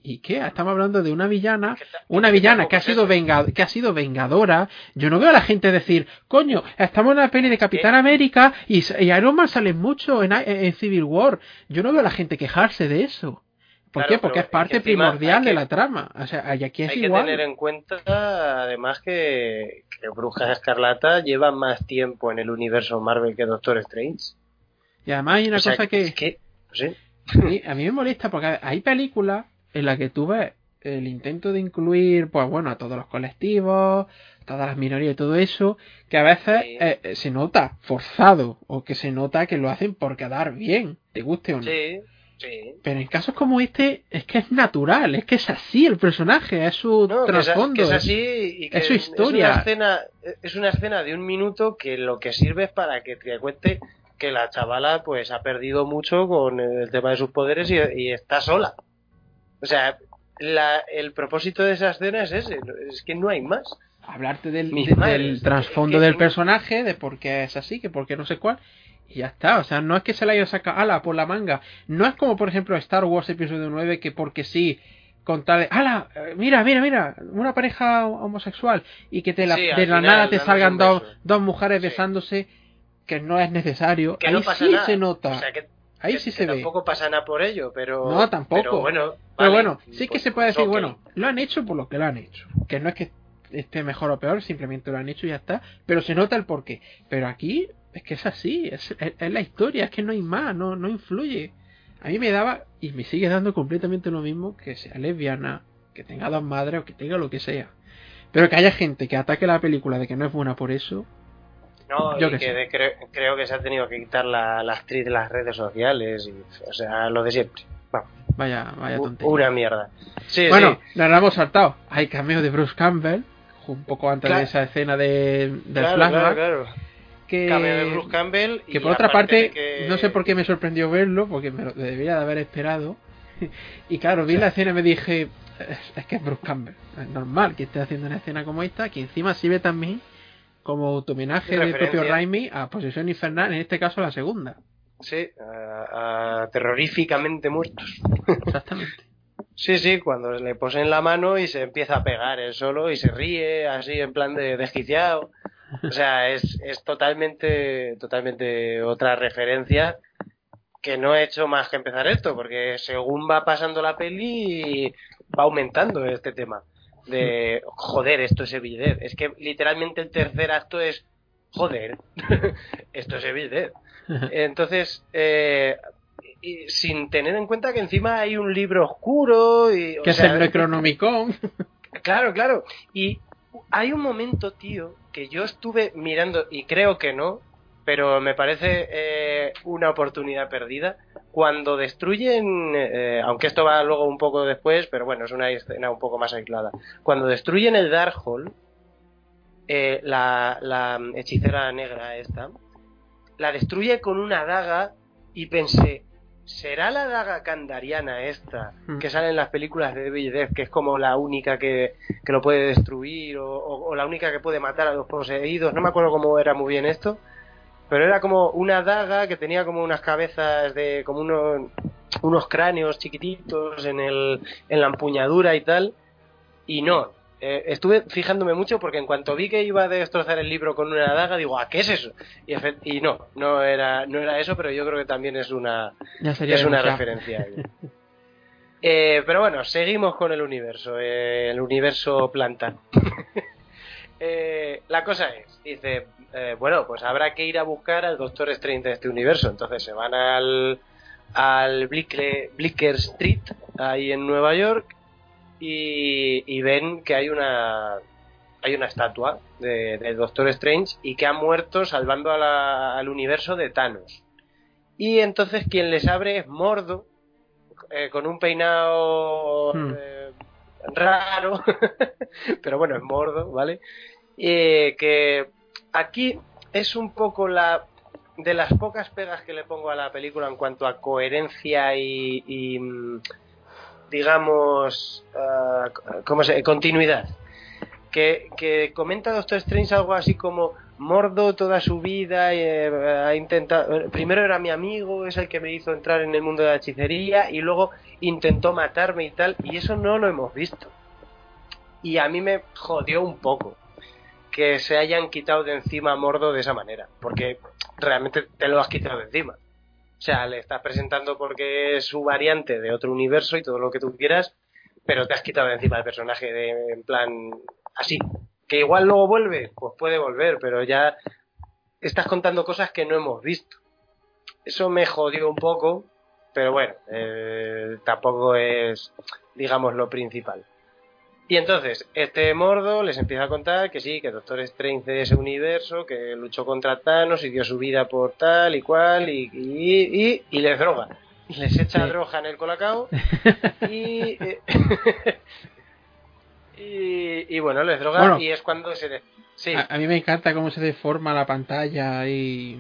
¿Y qué? Estamos hablando de una villana, una villana que ha sido que ha sido vengadora. Yo no veo a la gente decir, coño, estamos en una peli de Capitán América y, Iron Man sale mucho en, Civil War. Yo no veo a la gente quejarse de eso. ¿Por qué? Porque es parte primordial de la trama. O sea, aquí es hay que tener en cuenta, además, que, que Bruja Escarlata lleva más tiempo en el universo Marvel que Doctor Strange. Y además hay una cosa que, que a mí me molesta porque hay películas en la que tú ves el intento de incluir, pues bueno, a todos los colectivos, todas las minorías y todo eso, que a veces eh, eh, se nota forzado o que se nota que lo hacen por quedar bien, te guste o no. Sí, sí. Pero en casos como este es que es natural, es que es así el personaje, es su trasfondo, es, así y es su historia. Es una, escena, es una escena de un minuto que lo que sirve es para que te cuente que la chavala pues ha perdido mucho con el tema de sus poderes y está sola. O sea, el propósito de esa escena es ese, es que no hay más. Hablarte del, trasfondo del personaje, de por qué es así, que por qué no sé cuál, y ya está. O sea, no es que se la haya sacado ala por la manga. No es como, por ejemplo, Star Wars Episodio 9, que porque sí, con tal de, ala, mira, mira, mira, una pareja homosexual, y que te la, de la nada te salgan dos, dos mujeres besándose, que no es necesario. Que Ahí no pasa sí se nota. O sea, que Ahí sí se ve. Tampoco pasa nada por ello, pero. No, tampoco. Pero bueno, pero bueno sí que se puede decir, bueno, lo han hecho por lo que lo han hecho. Que no es que esté mejor o peor, simplemente lo han hecho y ya está. Pero se nota el porqué. Pero aquí es que es así, es, es, la historia, es que no hay más, no, no influye. A mí me daba, y me sigue dando completamente lo mismo, que sea lesbiana, que tenga dos madres o que tenga lo que sea. Pero que haya gente que ataque la película de que no es buena por eso, no, Yo que, creo que se ha tenido que quitar la, la, actriz de las redes sociales, y, o sea, lo de siempre. Vaya, vaya tontería. Una mierda. bueno, nos la hemos saltado. Hay cameo de Bruce Campbell, un poco antes de esa escena de, del claro, Claro, Que, cameo de Bruce Campbell. Que por otra parte, no sé por qué me sorprendió verlo, porque me lo debería de haber esperado. y claro, vi la escena y me dije, es, es que es Bruce Campbell. Es normal que esté haciendo una escena como esta, que encima sirve también como tu homenaje del propio Raimi a Posesión Infernal, en este caso la segunda. Sí, a, terroríficamente muertos. Exactamente. sí, sí, cuando le posen la mano y se empieza a pegar él solo y se ríe así en plan de desquiciado. O sea, es, es totalmente, totalmente otra referencia que no he hecho más que empezar esto, porque según va pasando la peli va aumentando este tema de joder, esto es Evil Es que literalmente el tercer acto es joder, esto es Evil Entonces, eh, y sin tener en cuenta que encima hay un libro oscuro y, que es el Necronomicon. claro, claro. Y hay un momento, tío, que yo estuve mirando y creo que no, pero me parece eh, una oportunidad perdida. Cuando destruyen, eh, aunque esto va luego un poco después, pero bueno, es una escena un poco más aislada. Cuando destruyen el Darkhold, eh, la, la hechicera negra esta, la destruye con una daga y pensé, ¿será la daga candariana esta hmm. que sale en las películas de Devil Death, que es como la única que, que lo puede destruir o, o, la única que puede matar a los poseídos? No me acuerdo cómo era muy bien esto pero era como una daga que tenía como unas cabezas de como unos, unos cráneos chiquititos en, el, en la empuñadura y tal. Y no eh, estuve fijándome mucho porque en cuanto vi que iba a destrozar el libro con una daga digo ¿a qué es eso? y, y no no era no era eso pero yo creo que también es una es una referencia eh, pero bueno seguimos con el universo eh, el universo planta la cosa es dice eh, bueno, pues habrá que ir a buscar al Doctor Strange de este universo. Entonces se van al, al Blicker, Street, ahí en Nueva York, y, ven que hay una hay una estatua del Doctor Strange y que ha muerto salvando al universo de Thanos. Y entonces quien les abre es Mordo, eh, con un peinado hmm. Eh, raro, pero bueno, es Mordo, ¿vale? que aquí es un poco la de las pocas pegas que le pongo a la película en cuanto a coherencia y, mm, digamos uh, ¿cómo se continuidad que, que, comenta Doctor Strange algo así como Mordo toda su vida eh, ha intentado primero era mi amigo es el que me hizo entrar en el mundo de la hechicería y luego intentó matarme y tal y eso no lo hemos visto y a mí me jodió un poco que se hayan quitado de encima a Mordo de esa manera, porque realmente te lo has quitado de encima. O sea, le estás presentando porque es su variante de otro universo y todo lo que tú quieras, pero te has quitado de encima el personaje de, en plan así. Que igual luego vuelve, pues puede volver, pero ya estás contando cosas que no hemos visto. Eso me jodió un poco, pero bueno, eh, tampoco es, digamos, lo principal. Y entonces, este Mordo les empieza a contar que sí, que Doctor Strange de ese universo, que luchó contra Thanos y dio su vida por tal y cual, y, y, y, les droga. Les echa droga en el colacao y, y, bueno, les droga y es cuando se... Sí. A, mí me encanta cómo se deforma la pantalla y...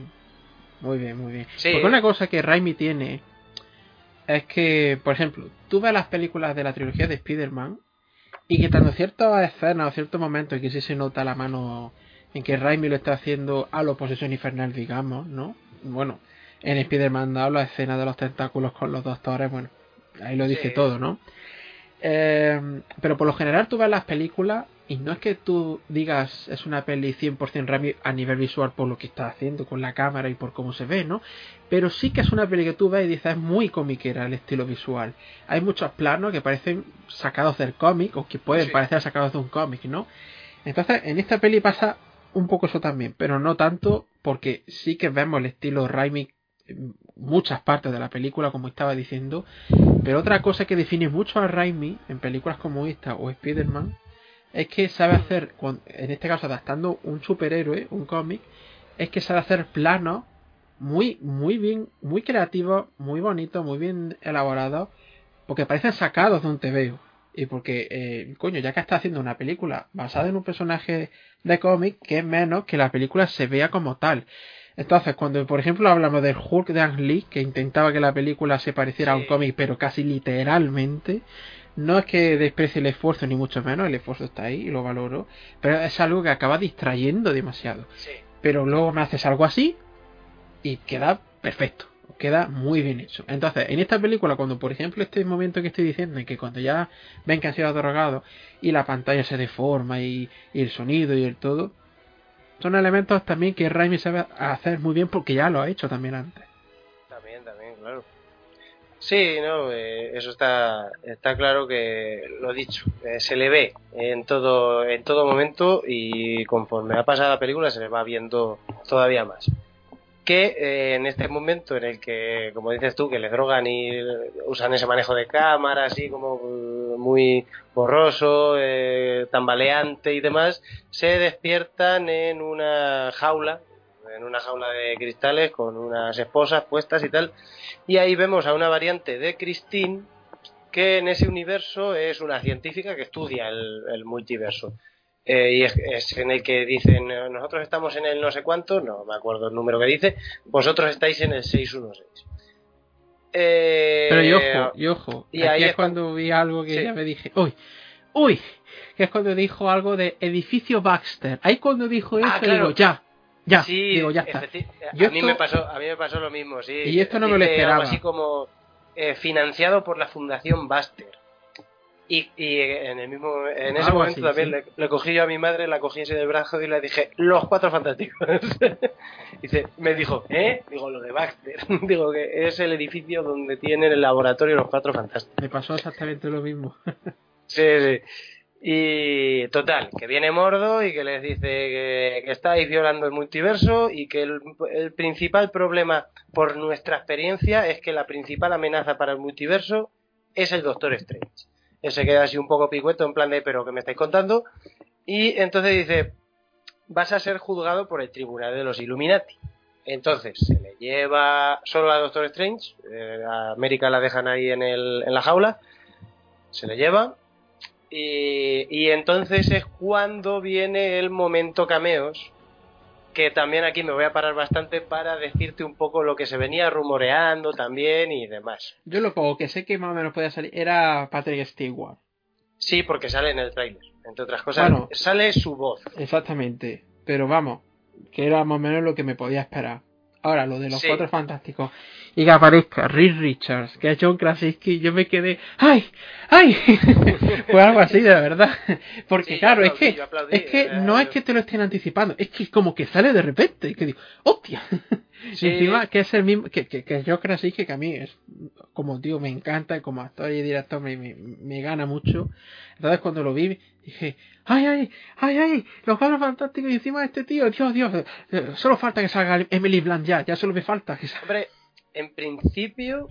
Muy bien, muy bien. Porque una cosa que Raimi tiene es que, por ejemplo, tú ves las películas de la trilogía de Spider-Man y quitando ciertas escenas o ciertos momentos en que sí se nota la mano en que Raimi lo está haciendo a la posesión infernal, digamos, ¿no? Bueno, en Spider-Man la escena de los tentáculos con los doctores, bueno, ahí lo dice todo, ¿no? Eh, pero por lo general tú ves las películas y no es que tú digas es una peli 100% Raimi a nivel visual por lo que está haciendo con la cámara y por cómo se ve, ¿no? Pero sí que es una peli que tú ves y dices es muy comiquera el estilo visual. Hay muchos planos que parecen sacados del cómic o que pueden parecer sacados de un cómic, ¿no? Entonces en esta peli pasa un poco eso también, pero no tanto porque sí que vemos el estilo Raimi muchas partes de la película, como estaba diciendo. Pero otra cosa que define mucho a Raimi en películas como esta o Spider-Man es que sabe hacer, en este caso adaptando un superhéroe, un cómic, es que sabe hacer planos muy, muy bien, muy creativos, muy bonitos, muy bien elaborados, porque parecen sacados de un TVO. Y porque, eh, coño, ya que está haciendo una película basada en un personaje de cómic, que es menos que la película se vea como tal. Entonces, cuando por ejemplo hablamos del Hulk de Ang Lee, que intentaba que la película se pareciera a un cómic, pero casi literalmente, no es que desprecie el esfuerzo, ni mucho menos, el esfuerzo está ahí y lo valoro, pero es algo que acaba distrayendo demasiado. Pero luego me haces algo así y queda perfecto, queda muy bien hecho. Entonces, en esta película, cuando por ejemplo este momento que estoy diciendo, en que cuando ya ven que han sido drogados y la pantalla se deforma y, y, el sonido y el todo, son elementos también que Raimi sabe hacer muy bien porque ya lo ha hecho también antes. También, también, claro. Sí, no, eh, eso está, está claro que lo dicho, eh, se le ve en todo, en todo momento y conforme ha pasado la película se le va viendo todavía más. Que eh, en este momento en el que, como dices tú, que le drogan y usan ese manejo de cámara así como muy borroso, tambaleante y demás, se despiertan en una jaula en una jaula de cristales con unas esposas puestas y tal. Y ahí vemos a una variante de Christine que en ese universo es una científica que estudia el, multiverso. Eh, y es, en el que dicen, nosotros estamos en el no sé cuánto, no me acuerdo el número que dice, vosotros estáis en el 616. Eh, Pero y ojo, y ojo, y ahí es cuando vi algo que ya me dije, uy, uy, que es cuando dijo algo de edificio Baxter. Ahí cuando dijo ah, eso, digo, ya, ya, digo, ya está. a, mí me pasó, a mí me pasó lo mismo, sí. Y esto no me lo esperaba. así como eh, financiado por la Fundación Buster. Y, y en el mismo en ese momento también Le, cogí yo a mi madre, la cogí así del brazo y le dije, los cuatro fantásticos. Dice, me dijo, ¿eh? Digo, lo de Baxter. Digo que es el edificio donde tienen el laboratorio los cuatro fantásticos. Me pasó exactamente lo mismo. sí, sí. Y total, que viene Mordo y que les dice que, estáis violando el multiverso y que el, principal problema por nuestra experiencia es que la principal amenaza para el multiverso es el Doctor Strange. Él se queda así un poco picueto en plan de, pero que me estáis contando? Y entonces dice, vas a ser juzgado por el tribunal de los Illuminati. Entonces se le lleva solo a Doctor Strange, eh, a América la dejan ahí en, el, en la jaula, se le lleva y, entonces es cuando viene el momento cameos, que también aquí me voy a parar bastante para decirte un poco lo que se venía rumoreando también y demás. Yo lo poco que sé que más o menos podía salir era Patrick Stewart. Sí, porque sale en el trailer, entre otras cosas. sale su voz. Exactamente, pero vamos, que era más o menos lo que me podía esperar. Ahora, lo de los cuatro fantásticos y que aparezca Reed Richards, que hecho un Krasinski, yo me quedé, ¡ay! ¡ay! Fue algo así, de verdad. Porque claro, es que, es que eh, no es que te lo estén anticipando, es que como que sale de repente, y que digo, ¡hostia! encima que es el mismo, que, que, que yo Krasinski, que a mí es, como tío, me encanta, como actor y director me, me, me gana mucho. Entonces cuando lo vi, dije, ¡ay, ay, ay, ay! Los cuatro fantásticos y encima de este tío, Dios, Dios, eh, solo falta que salga Emily Blunt ya, ya solo me falta que salga. Hombre, en principio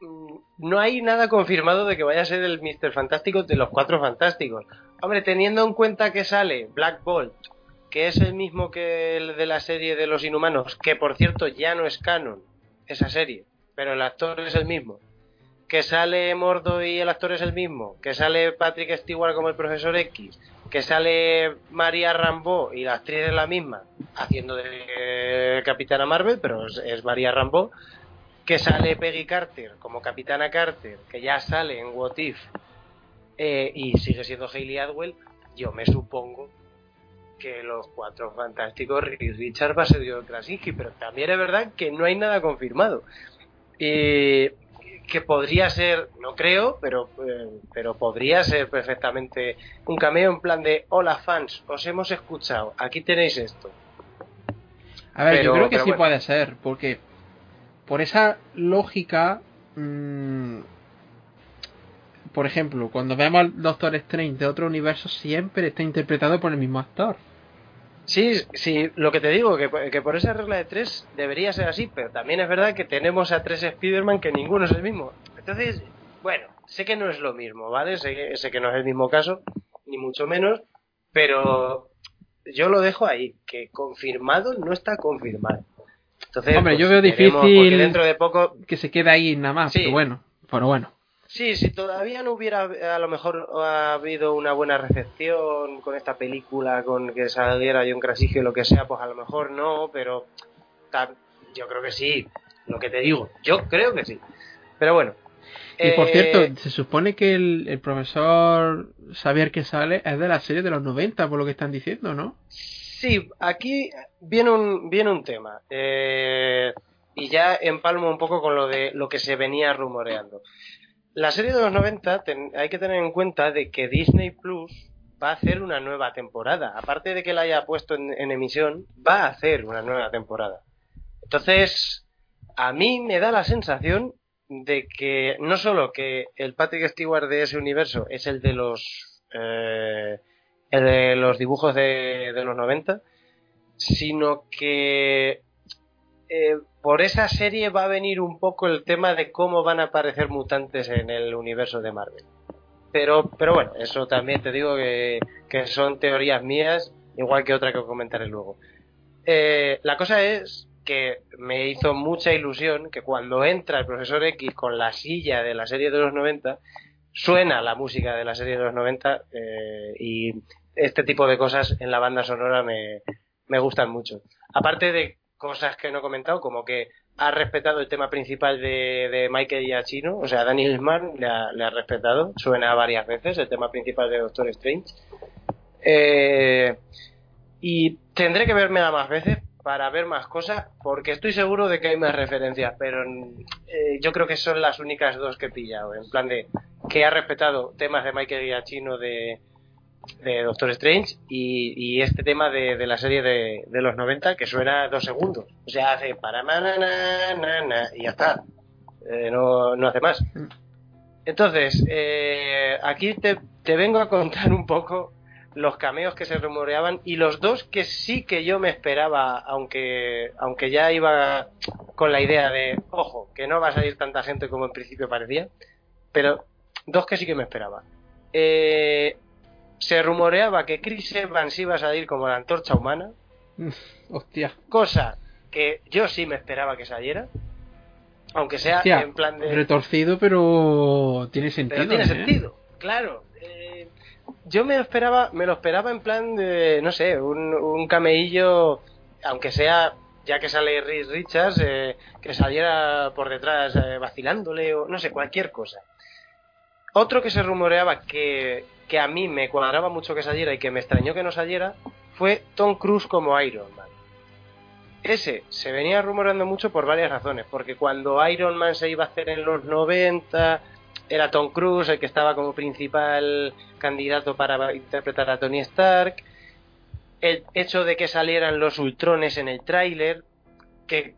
mm, no hay nada confirmado de que vaya a ser el Mr. Fantástico de los Cuatro Fantásticos. Hombre, teniendo en cuenta que sale Black Bolt, que es el mismo que el de la serie de los Inhumanos, que por cierto ya no es canon esa serie, pero el actor es el mismo. Que sale Mordo y el actor es el mismo. Que sale Patrick Stewart como el profesor X. Que sale María Rambo y la actriz es la misma haciendo de Capitana Marvel, pero es, María Rambo, que sale Peggy Carter como Capitana Carter, que ya sale en What If eh, y sigue siendo Hayley Atwell, yo me supongo que los cuatro fantásticos Richard va a ser John Krasinski, pero también es verdad que no hay nada confirmado. Y que podría ser, no creo, pero, eh, pero podría ser perfectamente un cameo en plan de hola fans, os hemos escuchado, aquí tenéis esto. A ver, yo creo que sí puede ser, porque por esa lógica, mm, por ejemplo, cuando vemos al Doctor Strange de otro universo, siempre está interpretado por el mismo actor. Sí, sí, lo que te digo, que, que, por esa regla de tres debería ser así, pero también es verdad que tenemos a tres Spider-Man que ninguno es el mismo. Entonces, bueno, sé que no es lo mismo, ¿vale? Sé, sé que no es el mismo caso, ni mucho menos, pero yo lo dejo ahí, que confirmado no está confirmado. Entonces, Hombre, yo pues, veo difícil dentro de poco que se quede ahí nada más, pero bueno, pero bueno. Sí, si todavía no hubiera a lo mejor habido una buena recepción con esta película, con que saliera John Krasinski o lo que sea, pues a lo mejor no, pero yo creo que sí, lo que te digo, yo creo que sí. Pero bueno, Y por cierto, eh, se supone que el, profesor Xavier que sale es de la serie de los 90, por lo que están diciendo, ¿no? Sí, aquí viene un, viene un tema. Eh, y ya empalmo un poco con lo de lo que se venía rumoreando. La serie de los 90 hay que tener en cuenta de que Disney Plus va a hacer una nueva temporada. Aparte de que la haya puesto en emisión, va a hacer una nueva temporada. Entonces, a mí me da la sensación de que no solo que el Patrick Stewart de ese universo es el de los eh, el de los dibujos de, los 90, sino que eh, por esa serie va a venir un poco el tema de cómo van a aparecer mutantes en el universo de Marvel. Pero, pero bueno, eso también te digo que, son teorías mías, igual que otra que comentaré luego. Eh, la cosa es que me hizo mucha ilusión que cuando entra el profesor X con la silla de la serie de los 90, suena la música de la serie de los 90 eh, y este tipo de cosas en la banda sonora me gustan mucho. Aparte de cosas que no he comentado, como que ha respetado el tema principal de, de Michael Giacchino, o sea, Daniel Mann le ha, le ha, respetado, suena varias veces el tema principal de Doctor Strange. Eh, y tendré que verme más veces para ver más cosas, porque estoy seguro de que hay más referencias, pero eh, yo creo que son las únicas dos que he pillado, en plan de que ha respetado temas de Michael Giacchino de, de Doctor Strange y, este tema de, la serie de, los 90 que suena dos segundos, o sea, hace para na, y ya está, eh, no, no hace más. Entonces, eh, aquí te, te vengo a contar un poco los cameos que se rumoreaban y los dos que sí que yo me esperaba, aunque, aunque ya iba con la idea de, ojo, que no va a salir tanta gente como en principio parecía, pero dos que sí que me esperaba. Eh, se rumoreaba que Chris Evans iba a salir como la antorcha humana. Hostia. Cosa que yo sí me esperaba que saliera. Aunque sea en plan de. Retorcido, pero tiene sentido. tiene ¿eh? sentido, claro yo me esperaba, me lo esperaba en plan de, no sé, un, un cameillo, aunque sea, ya que sale Rhys Richards, eh, que saliera por detrás eh, vacilándole o no sé, cualquier cosa. Otro que se rumoreaba que, que a mí me cuadraba mucho que saliera y que me extrañó que no saliera fue Tom Cruise como Iron Man. Ese se venía rumoreando mucho por varias razones, porque cuando Iron Man se iba a hacer en los 90, era Tom Cruise el que estaba como principal candidato para interpretar a Tony Stark. El hecho de que salieran los Ultrones en el tráiler, que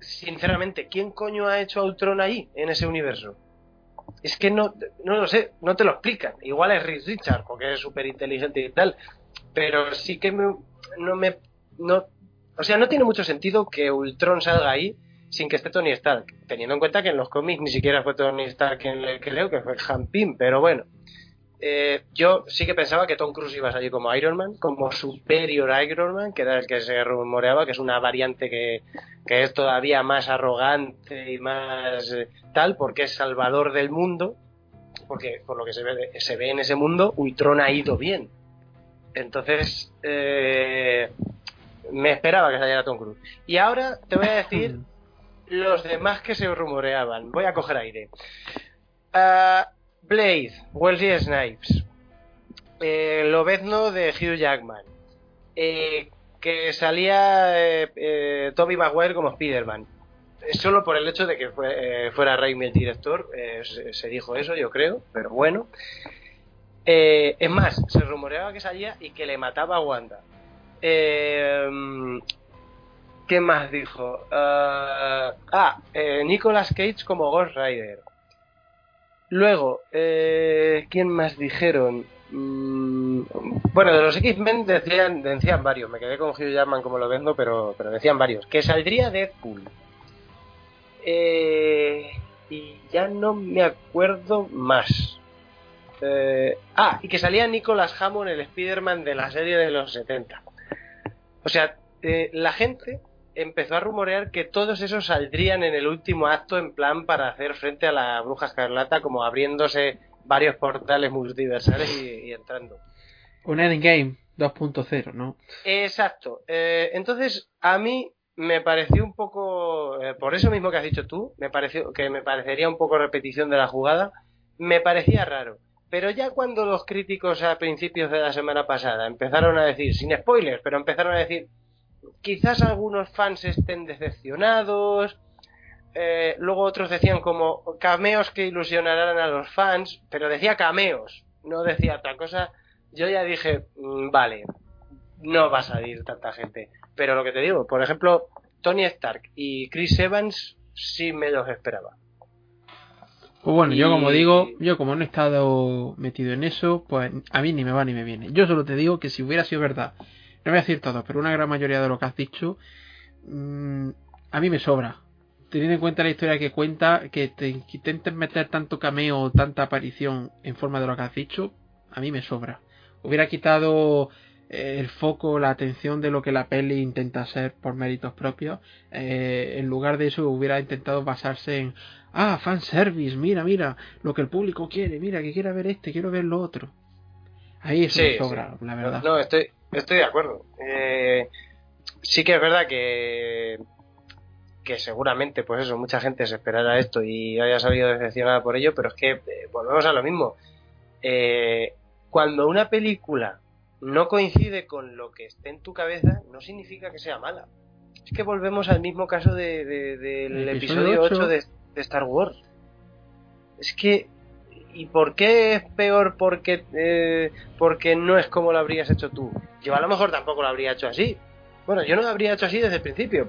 sinceramente, ¿quién coño ha hecho a Ultron ahí, en ese universo? Es que no, no lo sé, no te lo explican. Igual es Rich Richard, porque es súper inteligente y tal, pero sí que no me... No, o sea, no tiene mucho sentido que Ultron salga ahí sin que esté Tony Stark, teniendo en cuenta que en los cómics ni siquiera fue Tony Stark el que leo, que fue Pym, pero bueno. Eh, yo sí que pensaba que Tom Cruise iba a salir como Iron Man, como Superior Iron Man, que era el que se rumoreaba, que es una variante que, es todavía más arrogante y más eh, tal, porque es salvador del mundo, porque por lo que se ve, se ve en ese mundo, Ultron ha ido bien. Entonces, eh, me esperaba que saliera Tom Cruise. Y ahora te voy a decir los demás que se rumoreaban. Voy a coger aire. Uh, Blade, Wesley Snipes. Eh, de Hugh Jackman. Eh, que salía eh, eh Toby Maguire como Spider-Man. Solo por el hecho de que fue, fuera Raimi el director, se, dijo eso, yo creo, pero bueno. es más, se rumoreaba que salía y que le mataba a Wanda. Eh, ¿Qué más dijo? Ah, eh, Nicolas Cage como Ghost Rider. Luego, eh, ¿quién más dijeron? Mm, bueno, de los X-Men decían, decían varios. Me quedé con Hugh Jackman como lo vendo, pero, pero decían varios. Que saldría Deadpool. Eh, y ya no me acuerdo más. Eh, ah, y que salía Nicolas Hammond, el Spider-Man de la serie de los 70. O sea, eh, la gente empezó a rumorear que todos esos saldrían en el último acto en plan para hacer frente a la bruja escarlata, como abriéndose varios portales multiversales y, entrando. Un endgame 2.0, ¿no? Exacto. Eh, entonces, a mí me pareció un poco, eh, por eso mismo que has dicho tú, me pareció que me parecería un poco repetición de la jugada, me parecía raro. Pero ya cuando los críticos a principios de la semana pasada empezaron a decir, sin spoilers, pero empezaron a decir, quizás algunos fans estén decepcionados, eh, luego otros decían como cameos que ilusionarán a los fans, pero decía cameos, no decía otra cosa. Yo ya dije, mm, vale, no va a salir tanta gente. Pero lo que te digo, por ejemplo, Tony Stark y Chris Evans sí me los esperaba. Pues bueno, yo como digo, yo como no he estado metido en eso, pues a mí ni me va ni me viene. Yo solo te digo que si hubiera sido verdad, no voy a decir todo, pero una gran mayoría de lo que has dicho, mm, a mí me sobra. Teniendo en cuenta la historia que cuenta, que te intenten meter tanto cameo o tanta aparición en forma de lo que has dicho, a mí me sobra. Hubiera quitado eh, el foco, la atención de lo que la peli intenta hacer por méritos propios. Eh, en lugar de eso hubiera intentado basarse en, ah, fanservice, mira, mira, lo que el público quiere, mira, que quiera ver este, quiero ver lo otro. Ahí eso me sobra, la verdad. No, estoy, estoy de acuerdo. Eh, sí que es verdad que que seguramente, pues eso, mucha gente se esperara esto y haya salido decepcionada por ello, pero es que volvemos a lo mismo. cuando una película no coincide con lo que esté en tu cabeza, no significa que sea mala. Es que volvemos al mismo caso de, del episodio, 8, de, Star Wars. Es que. ¿Y por qué es peor porque, eh, porque no es como lo habrías hecho tú? Yo a lo mejor tampoco lo habría hecho así. Bueno, yo no lo habría hecho así desde el principio,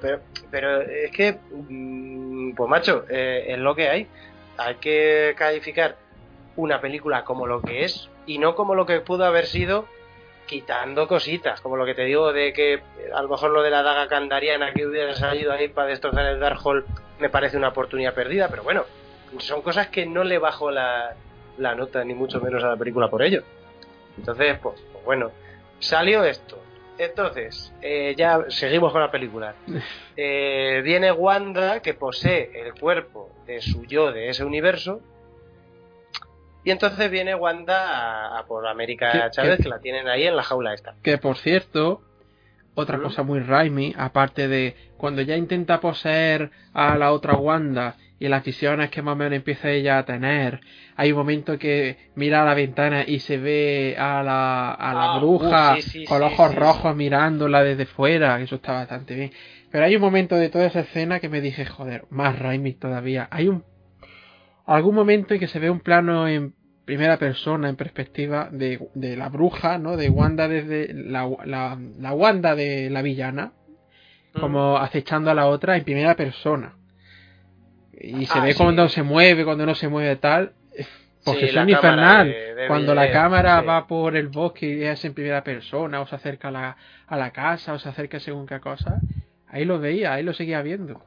pero, es que, mm, pues macho, eh, es lo que hay. Hay que calificar una película como lo que es y no como lo que pudo haber sido quitando cositas, como lo que te digo de que a lo mejor lo de la daga candariana que hubiera salido ahí para destrozar el Darkhold me parece una oportunidad perdida, pero bueno, son cosas que no le bajo la, la nota ni mucho menos a la película por ello. Entonces, pues, pues bueno, salió esto. Entonces, eh, ya seguimos con la película. Eh, viene Wanda que posee el cuerpo de su yo de ese universo y entonces viene Wanda a, por América Chávez, que la tienen ahí en la jaula esta. Que por cierto, otra cosa muy Raimi, aparte de cuando ya intenta poseer a la otra Wanda y las visiones que más o menos empieza ella a tener, hay un momento que mira a la ventana y se ve a la, a la ah, bruja con los ojos rojos mirándola desde fuera, eso está bastante bien. Pero hay un momento de toda esa escena que me dije, joder, más Raimi todavía. Hay un algún momento en que se ve un plano en primera persona, en perspectiva de, de la bruja, ¿no? De Wanda desde la, la, la Wanda de la villana, mm. como acechando a la otra en primera persona. Y se ah, ve cuando se mueve, cuando no se mueve tal. Porque son infernal. cuando la cámara va por el bosque y es en primera persona, o se acerca a la, a la casa, o se acerca según qué cosa, ahí lo veía, ahí lo seguía viendo.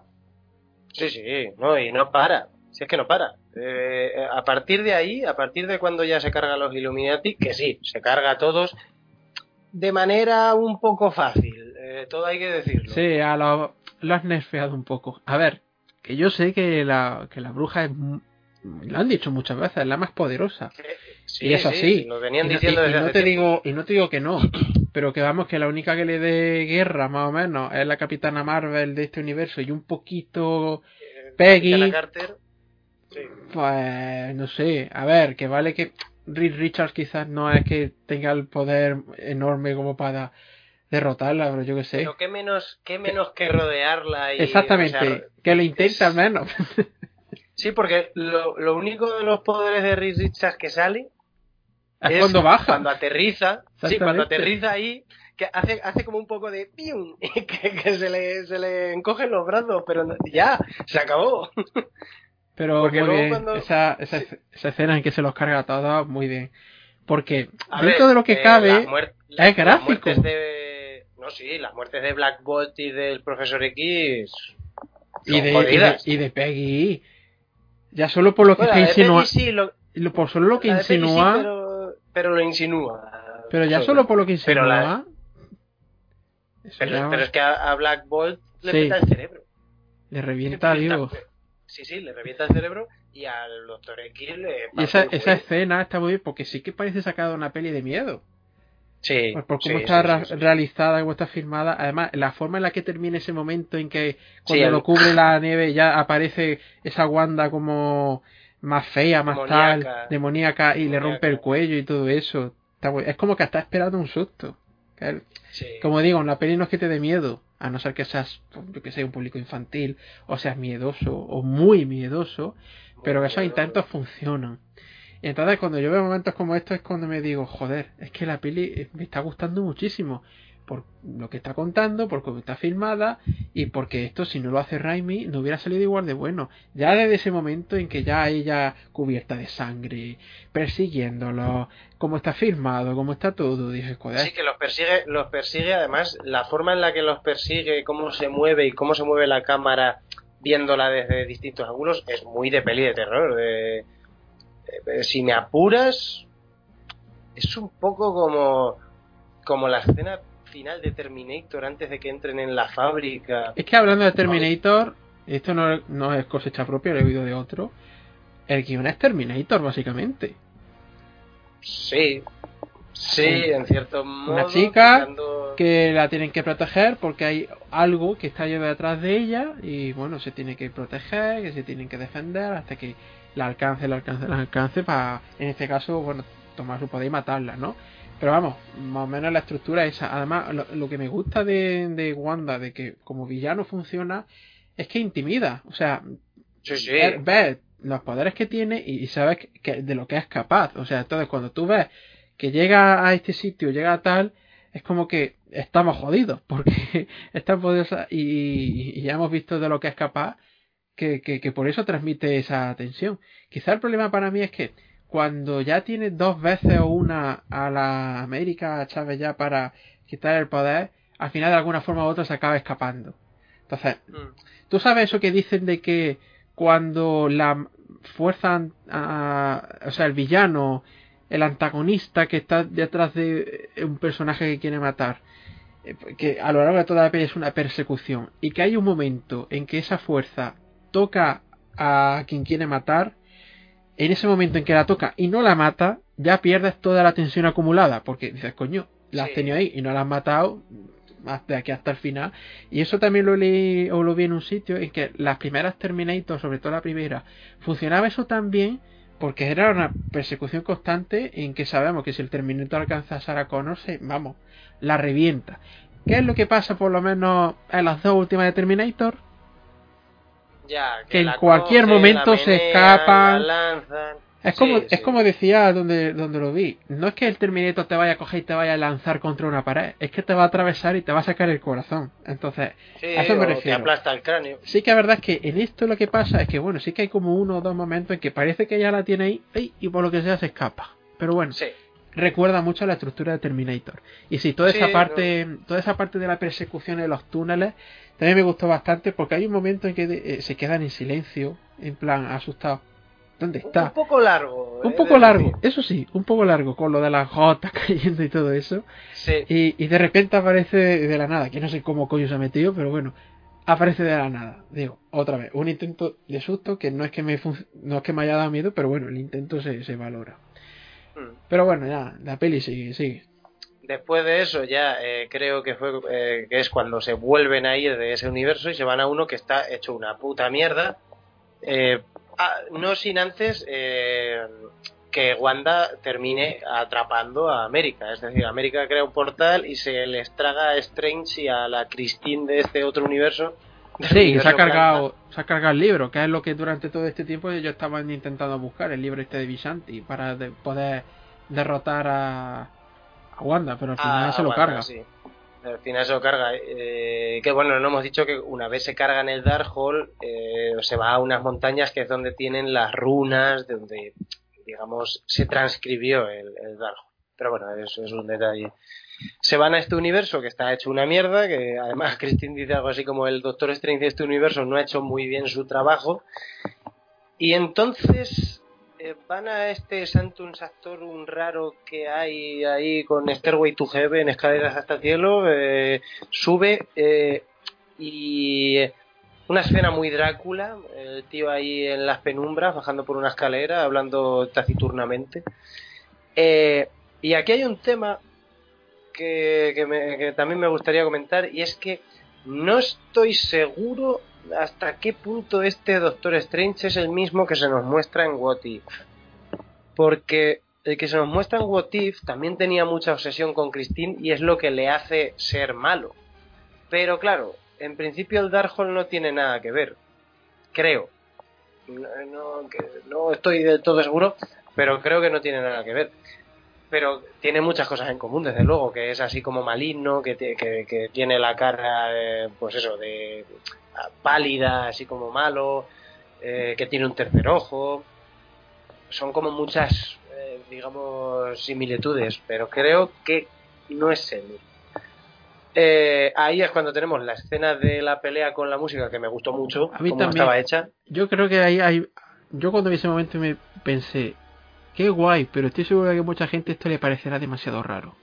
Sí, sí, no, y no para. Si es que no para. Eh, a partir de ahí, a partir de cuando ya se carga los Illuminati, que sí, se carga a todos de manera un poco fácil. Eh, todo hay que decirlo. Sí, a lo, has nerfeado un poco. A ver, que yo sé que la, que la bruja es. Lo han dicho muchas veces, es la más poderosa. y es así. venían diciendo y, no te digo Y no te digo que no, pero que vamos, que la única que le dé guerra, más o menos, es la capitana Marvel de este universo y un poquito eh, Peggy. Carter pues no sé, a ver, que vale que Reed Richards quizás no es que tenga el poder enorme como para derrotarla, pero yo que sé. Pero qué menos, qué menos que rodearla y... Exactamente, que lo intenta al menos. sí, porque lo, lo, único de los poderes de Reed Richards que sale es, cuando baja. Cuando aterriza. Sí, cuando aterriza ahí, que hace, hace como un poco de ¡pium! Que, que se, le, se le encogen los brazos, pero ya, se acabó. Pero muy bien, esa, esa, esa, escena en que se los carga todos, muy bien. Porque dentro de lo que eh, cabe, es gráfico. De, no, sí, las muertes de Black Bolt y del Profesor X. Y de, y de, Peggy. Ya solo por lo que insinúa. por solo lo que insinúa. pero, pero, lo insinúa. Pero ya solo por lo que insinúa. Pero, pero, es que a, Black Bolt le sí. el cerebro. Le revienta, digo sí, sí, le revienta el cerebro y al Doctor X le... Y esa, esa escena está muy bien porque sí que parece sacada una peli de miedo. Sí, por, cómo está realizada, cómo está filmada. Además, la forma en la que termina ese momento en que cuando lo cubre la nieve ya aparece esa Wanda como más fea, más tal, demoníaca y le rompe el cuello y todo eso. Es como que está esperando un susto. Como digo, la peli no es que te dé miedo, a no ser que seas, yo que sé, un público infantil, o seas miedoso, o muy miedoso, pero que esos intentos funcionan. Y entonces cuando yo veo momentos como estos es cuando me digo, joder, es que la peli me está gustando muchísimo por lo que está contando, por cómo está filmada y porque esto si no lo hace Raimi no hubiera salido igual de bueno. Ya desde ese momento en que ya ella cubierta de sangre, persiguiéndolo, cómo está filmado, cómo está todo, dije, joder. Sí, que los persigue, los persigue además, la forma en la que los persigue, cómo se mueve y cómo se mueve la cámara viéndola desde distintos ángulos es muy de peli de terror. De, si me apuras, es un poco como, como la escena final de Terminator antes de que entren en la fábrica. Es que hablando de Terminator, esto no, no es cosecha propia, lo he oído de otro. El guion es Terminator, básicamente. Sí, sí, en cierto modo. Una chica que la tienen que proteger porque hay algo que está detrás de ella y bueno, se tiene que proteger, que se tienen que defender hasta que la alcance, la alcance, la alcance para, en este caso, bueno, tomar su poder y matarla, ¿no? Pero vamos, más o menos la estructura es esa. Además, lo, que me gusta de, de, Wanda, de que como villano funciona, es que intimida. O sea, ves, los poderes que tiene y, sabes que, de lo que es capaz. O sea, entonces cuando tú ves que llega a este sitio, llega a tal, es como que estamos jodidos, porque está poderosa y, y, ya hemos visto de lo que es capaz, que, que, que por eso transmite esa tensión. Quizá el problema para mí es que cuando ya tiene dos veces o una a la América Chávez ya para quitar el poder, al final de alguna forma u otra se acaba escapando. Entonces, mm. tú sabes eso que dicen de que cuando la fuerza, o sea, el villano, el antagonista que está detrás de un personaje que quiere matar, eh, que a lo largo de toda la peli es una persecución, y que hay un momento en que esa fuerza toca a quien quiere matar, en ese momento en que la toca y no la mata, ya pierdes toda la tensión acumulada, porque dices, coño, la has tenido ahí y no la has matado de aquí hasta el final. Y eso también lo leí o lo vi en un sitio en que las primeras Terminator, sobre todo la primera, funcionaba eso también porque era una persecución constante en que sabemos que si el Terminator alcanza a Sarah Connor, se, vamos, la revienta. ¿Qué es lo que pasa por lo menos en las dos últimas de Terminator? Que, en cualquier momento se escapan. Es como, es como decía donde, donde lo vi. No es que el Terminator te vaya a coger y te vaya a lanzar contra una pared. Es que te va a atravesar y te va a sacar el corazón. Entonces, a eso me refiero. Te aplasta el cráneo. Sí que la verdad es que en esto lo que pasa es que, bueno, sí que hay como uno o dos momentos en que parece que ya la tiene ahí y por lo que sea se escapa. Pero bueno, recuerda mucho a la estructura de Terminator. Y sí, toda esa parte, toda esa parte de la persecución en los túneles también me gustó bastante porque hay un momento en que eh, se quedan en silencio, en plan asustado. ¿Dónde está? Un poco largo. Un eh, poco largo, eso sí, un poco largo, con lo de las gotas cayendo y todo eso. Sí. Y, de repente aparece de la nada, que no sé cómo coño se ha metido, pero bueno, aparece de la nada. Digo, otra vez, un intento de susto que no es que me, no es que me haya dado miedo, pero bueno, el intento se, se valora. Pero bueno, ya, la peli sigue, sigue. Después de eso ya eh, creo que fue eh, que es cuando se vuelven a ir de ese universo y se van a uno que está hecho una puta mierda. Eh, ah, no sin antes que Wanda termine atrapando a América. Es decir, América crea un portal y se les traga a Strange y a la Christine de este otro universo. Sí, se ha, cargado, se ha cargado el libro, que es lo que durante todo este tiempo ellos estaban intentando buscar, el libro este de Visanti, para poder derrotar a, Wanda, pero al final ah, se lo carga. Sí. Al final se lo carga. Eh, que bueno, no hemos dicho que una vez se carga en el Darkhold, eh, se va a unas montañas que es donde tienen las runas, de donde, digamos, se transcribió el, el Darkhold. Pero bueno, eso es un detalle. Se van a este universo que está hecho una mierda, que además Christine dice algo así como el Doctor Strange de este universo no ha hecho muy bien su trabajo. Y entonces eh, van a este Santum un raro que hay ahí con Stairway to Heaven, escaleras hasta el cielo, eh, sube eh, y una escena muy Drácula, el tío ahí en las penumbras, bajando por una escalera, hablando taciturnamente. y aquí hay un tema que, también me gustaría comentar y es que no estoy seguro hasta qué punto este Doctor Strange es el mismo que se nos muestra en What If. Porque el que se nos muestra en What If también tenía mucha obsesión con Christine y es lo que le hace ser malo. Pero claro, en principio el Darkhold no tiene nada que ver. Creo. No, no estoy del todo seguro, pero creo que no tiene nada que ver pero tiene muchas cosas en común, desde luego, que es así como maligno, que, que, tiene la cara, pues eso, de pálida, así como malo, eh, que tiene un tercer ojo. Son como muchas, eh, digamos, similitudes, pero creo que no es él. Eh, ahí es cuando tenemos la escena de la pelea con la música que me gustó mucho, A mí también, estaba hecha. Yo creo que ahí hay. Yo cuando vi ese momento me pensé, qué guay, pero estoy seguro de que mucha gente esto le parecerá demasiado raro.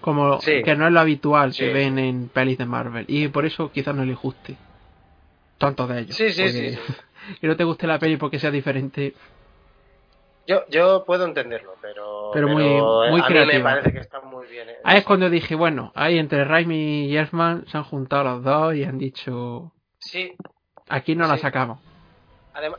Como que no es lo habitual que ven en pelis de Marvel. Y por eso quizás no le guste. Tanto de ellos. Sí, sí, sí, que no te guste la peli porque sea diferente. Yo, yo puedo entenderlo, pero, pero, muy, muy a me parece que está muy bien. Ahí es cuando dije, bueno, ahí entre Raimi y Elfman se han juntado los dos y han dicho... Sí. Aquí no la sacamos.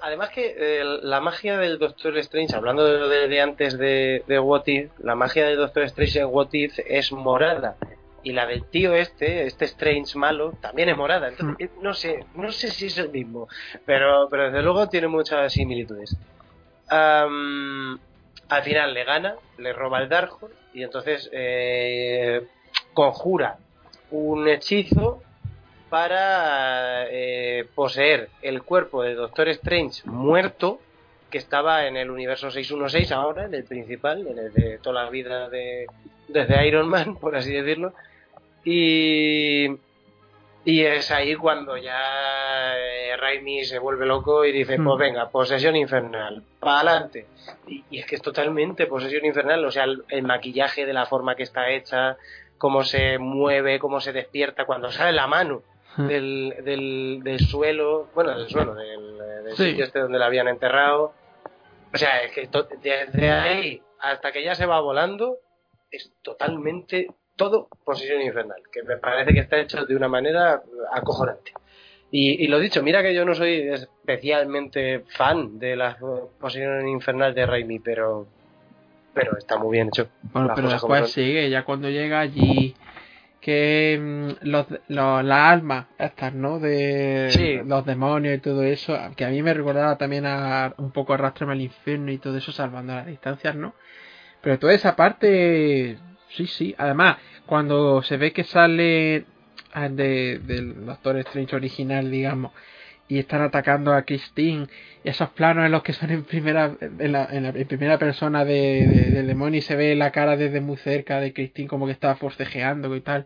Además que eh, la magia del Doctor Strange, hablando de lo de, antes de, de What If, la magia del Doctor Strange en What If es morada. Y la del tío este, este Strange malo, también es morada. Entonces, hmm. no sé, no sé si es el mismo. Pero, pero desde luego tiene muchas similitudes. al final le gana, le roba el Darkhold y entonces eh, conjura un hechizo para eh, poseer el cuerpo de Doctor Strange muerto que estaba en el universo 616 ahora, en el principal, en el de toda la vida de, desde Iron Man, por así decirlo. Y, y es ahí cuando ya eh, Raimi se vuelve loco y dice, pues hmm. venga, posesión infernal, para adelante. Y, es que es totalmente posesión infernal, o sea, el, maquillaje de la forma que está hecha, cómo se mueve, cómo se despierta cuando sale la mano del, del, del, suelo, bueno, del suelo, del, sitio este donde la habían enterrado. O sea, es que desde ahí hasta que ya se va volando, es totalmente todo posición infernal, que me parece que está hecho de una manera acojonante. Y, y, lo dicho, mira que yo no soy especialmente fan de la posición infernal de Raimi, pero pero está muy bien hecho. Bueno, pero después sigue, ya cuando llega allí que mm, los, los, las almas estas, ¿no? De los demonios y todo eso, que a mí me recordaba también a un poco Arrastrame al infierno y todo eso, salvando las distancias, ¿no? Pero toda esa parte, sí, sí. Además, cuando se ve que sale ah, de, del Doctor Strange original, digamos, y están atacando a Christine. esos planos en los que son en primera en, la, en, primera persona de, del demonio y se ve la cara desde muy cerca de Christine como que está forcejeando y tal.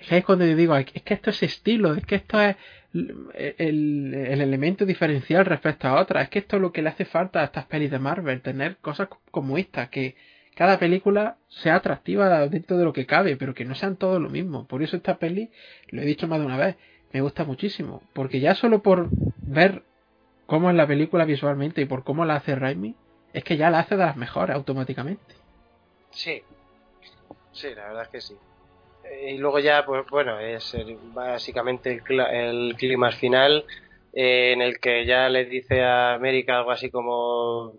Es es cuando yo digo, es que esto es estilo, es que esto es el, el, elemento diferencial respecto a otras. Es que esto es lo que le hace falta a estas pelis de Marvel, tener cosas como esta, que cada película sea atractiva dentro de lo que cabe, pero que no sean todo lo mismo. Por eso esta peli, lo he dicho más de una vez, me gusta muchísimo. Porque ya solo por ver cómo es la película visualmente y por cómo la hace Raimi, es que ya la hace de las mejores automáticamente. Sí, sí, la verdad es que sí. Eh, y luego ya, pues bueno, es básicamente el, el clima final eh, en el que ya le dice a América algo así como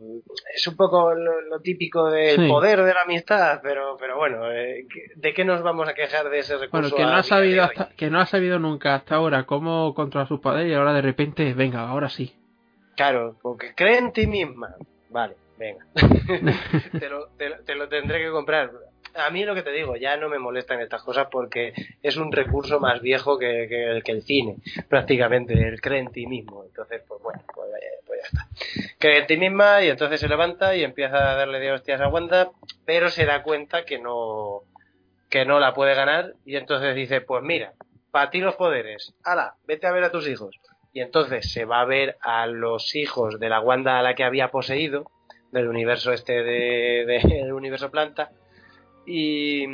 es un poco lo, típico del poder de la amistad pero pero bueno eh, de qué nos vamos a quejar de ese recurso bueno que no ha sabido que no ha sabido nunca hasta ahora cómo controlar sus poderes y ahora de repente venga ahora sí. Claro porque cree en ti misma. Vale venga. Te, lo, te lo tendré que comprar a mí lo que te digo, ya no me molestan estas cosas porque es un recurso más viejo que, el cine, prácticamente, el cree en ti mismo. Entonces, pues bueno, pues, eh, pues, ya está. Cree en ti misma y entonces se levanta y empieza a darle de hostias a Wanda, pero se da cuenta que no, que no la puede ganar y entonces dice, pues mira, para ti los poderes, ala, vete a ver a tus hijos. Y entonces se va a ver a los hijos de la Wanda a la que había poseído, del universo este de, del universo planta, y,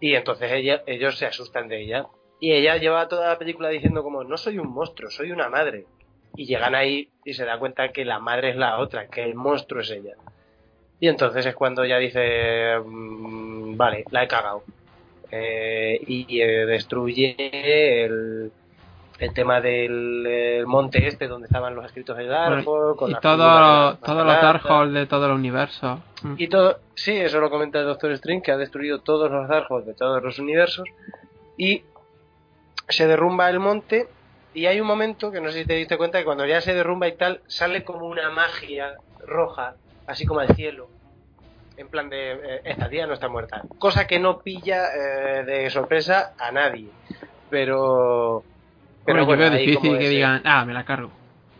y entonces ella, ellos se asustan de ella. Y ella lleva toda la película diciendo como, no soy un monstruo, soy una madre. Y llegan ahí y se da cuenta que la madre es la otra, que el monstruo es ella. Y entonces es cuando ella dice, mm, vale, la he cagado. eh, y destruye el, el tema del monte este donde estaban los escritos de Darkhold y todo, todos los Darkhold de todo el universo mm. y todo sí eso lo comenta el Doctor Strange que ha destruido todos los Darkhold de todos los universos y se derrumba el monte y hay un momento que no sé si te diste cuenta que cuando ya se derrumba y tal sale como una magia roja así como al cielo en plan de eh, esta tía no está muerta cosa que no pilla eh, de sorpresa a nadie pero pero bueno, yo veo difícil que digan, ah, me la cargo.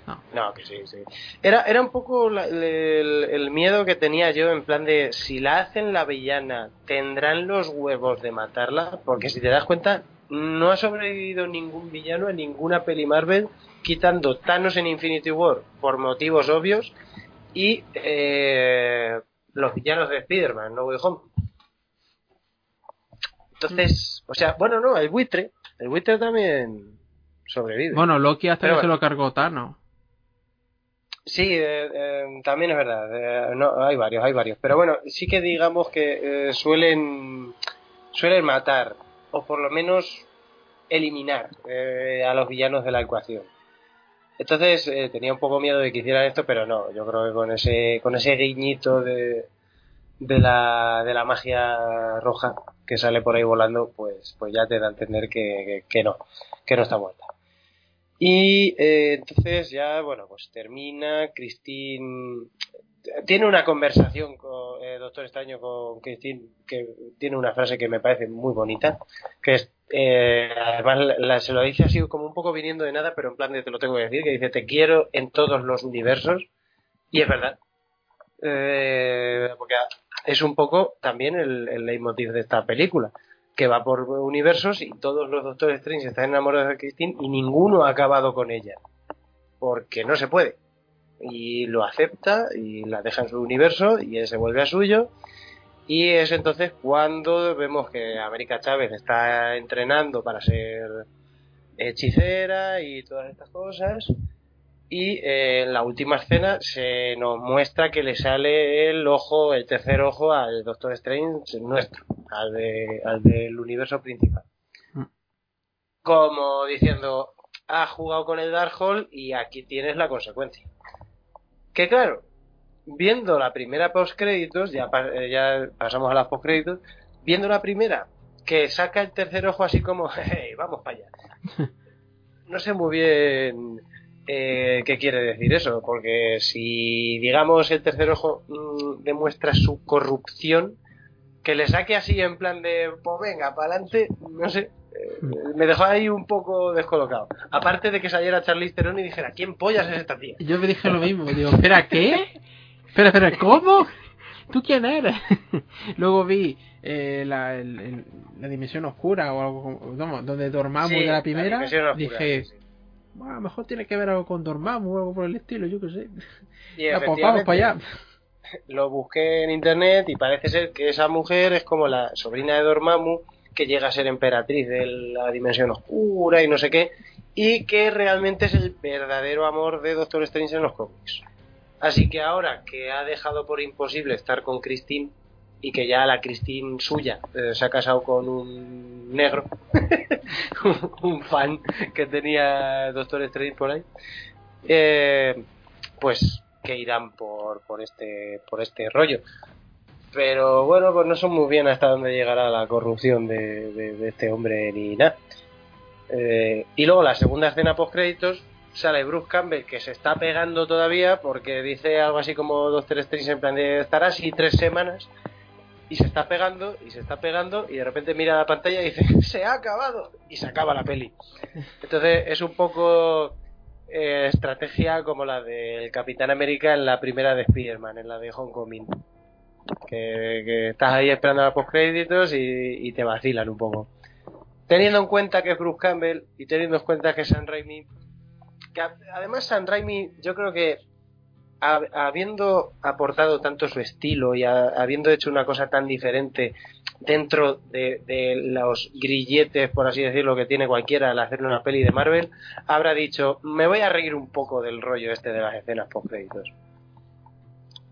No. no, que sí, sí. Era, era un poco el, miedo que tenía yo en plan de si la hacen la villana, ¿tendrán los huevos de matarla? Porque si te das cuenta, no ha sobrevivido ningún villano en ninguna peli Marvel, quitando Thanos en Infinity War por motivos obvios y eh, los villanos de Spider-Man, No Way Home. Entonces, o sea, bueno, no, el buitre, el buitre también sobrevive. Bueno, Loki hasta que se lo cargó Thanos. Sí, eh, eh, también es verdad. Eh, no, hay varios, hay varios. Pero bueno, sí que digamos que suelen suelen matar o por lo menos eliminar a los villanos de la ecuación. Entonces tenía un poco miedo de que hicieran esto, pero no. Yo creo que con ese con ese guiñito de de la, de la magia roja que sale por ahí volando, pues, pues ya te da a entender que, que no, que no está muerta. Y eh, entonces ya, bueno, pues termina, Christine tiene una conversación con eh, Doctor Extraño con Christine que tiene una frase que me parece muy bonita, que es, eh, además se lo dice así como un poco viniendo de nada, pero en plan de te lo tengo que decir, que dice te quiero en todos los universos, y es verdad, eh, porque es un poco también el, el leitmotiv de esta película que va por universos y todos los Doctores Strange están enamorados de Christine y ninguno ha acabado con ella. Porque no se puede. Y lo acepta y la deja en su universo y él se vuelve a suyo. Y es entonces cuando vemos que América Chávez está entrenando para ser hechicera y todas estas cosas y eh, en la última escena se nos muestra que le sale el ojo, el tercer ojo al Doctor Strange nuestro, al, de, al del universo principal. Mm. Como diciendo, ha jugado con el Darkhold y aquí tienes la consecuencia. Que claro, viendo la primera postcréditos, ya, eh, ya pasamos a las postcréditos, viendo la primera que saca el tercer ojo así como, hey, vamos para allá. No sé muy bien eh, ¿Qué quiere decir eso? Porque si, digamos, el tercer ojo mm, demuestra su corrupción, que le saque así en plan de, pues venga, para adelante, no sé, eh, me dejó ahí un poco descolocado. Aparte de que saliera Charlize Theron y dijera, ¿quién pollas es esta tía? Yo me dije lo mismo, digo, espera, ¿qué? Espera, espera, ¿cómo? ¿Tú quién eres? Luego vi eh, la, la dimensión oscura o algo, donde dormamos de la primera, dije... Bueno, a lo mejor tiene que ver algo con Dormammu o algo por el estilo, yo qué sé. Y pues vamos para allá. Lo busqué en internet y parece ser que esa mujer es como la sobrina de Dormammu que llega a ser emperatriz de la dimensión oscura y no sé qué, y que realmente es el verdadero amor de Doctor Strange en los cómics. Así que ahora que ha dejado por imposible estar con Christine y que ya la Christine suya eh, se ha casado con un negro, un fan que tenía Doctor Strange por ahí, eh, pues que irán por, por este por este rollo. Pero bueno, pues no son muy bien hasta dónde llegará la corrupción de, este hombre ni nada. Eh, y luego la segunda escena post créditos sale Bruce Campbell que se está pegando todavía porque dice algo así como Doctor Strange en plan de estar así tres semanas y se está pegando y se está pegando y de repente mira la pantalla y dice se ha acabado y se acaba la peli. Entonces es un poco eh, estrategia como la del Capitán América en la primera de Spider-Man en la de Homecoming. Que, que estás ahí esperando a los postcréditos y, y te vacilan un poco. Teniendo en cuenta que es Bruce Campbell y teniendo en cuenta que es San Raimi que además San Raimi yo creo que habiendo aportado tanto su estilo y habiendo hecho una cosa tan diferente dentro de, los grilletes, por así decirlo, que tiene cualquiera al hacer una peli de Marvel, habrá dicho, me voy a reír un poco del rollo este de las escenas post créditos.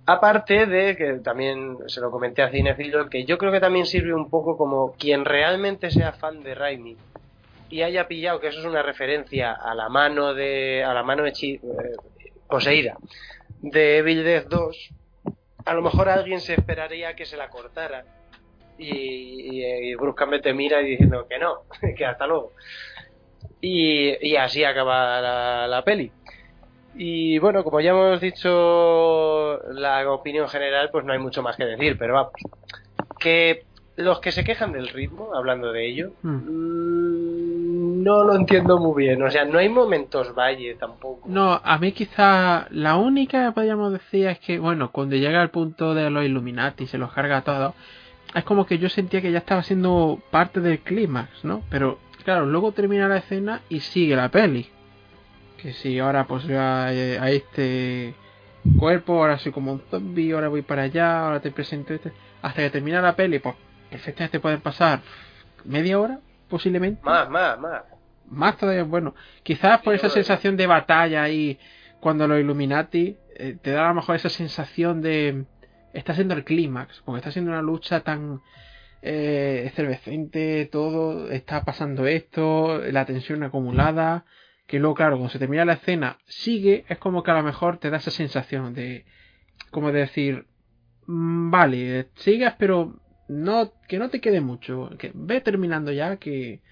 Aparte de que también se lo comenté a Cinefilo, que yo creo que también sirve un poco como quien realmente sea fan de Raimi y haya pillado que eso es una referencia a la mano de a la mano hechi, eh, poseída de Evil Dead 2, a lo mejor alguien se esperaría que se la cortara y, bruscamente mira y diciendo que no, que hasta luego. Y, así acaba la, la peli. Y bueno, como ya hemos dicho la opinión general, pues no hay mucho más que decir, pero vamos, que los que se quejan del ritmo, hablando de ello, hmm. mm, no lo entiendo muy bien. O sea, no hay momentos valle tampoco. No, a mí quizá la única que podríamos decir es que, bueno, cuando llega al punto de los Illuminati y se los carga todo, es como que yo sentía que ya estaba siendo parte del clímax, ¿no? Pero claro, luego termina la escena y sigue la peli que si ahora pues a, a este cuerpo, ahora soy como un zombie, ahora voy para allá, ahora te presento este, hasta que termina la peli, pues perfectamente pueden pasar media hora, posiblemente. Más, más, más. Más todavía, bueno, quizás por esa sensación de batalla ahí, cuando los Illuminati, eh, te da a lo mejor esa sensación de, está siendo el clímax, porque está siendo una lucha tan eh, efervescente, todo, está pasando esto, la tensión acumulada, que luego, claro, cuando se termina la escena, sigue, es como que a lo mejor te da esa sensación de, como de decir, mm, vale, sigas, pero no, que no te quede mucho, que ve terminando ya, que,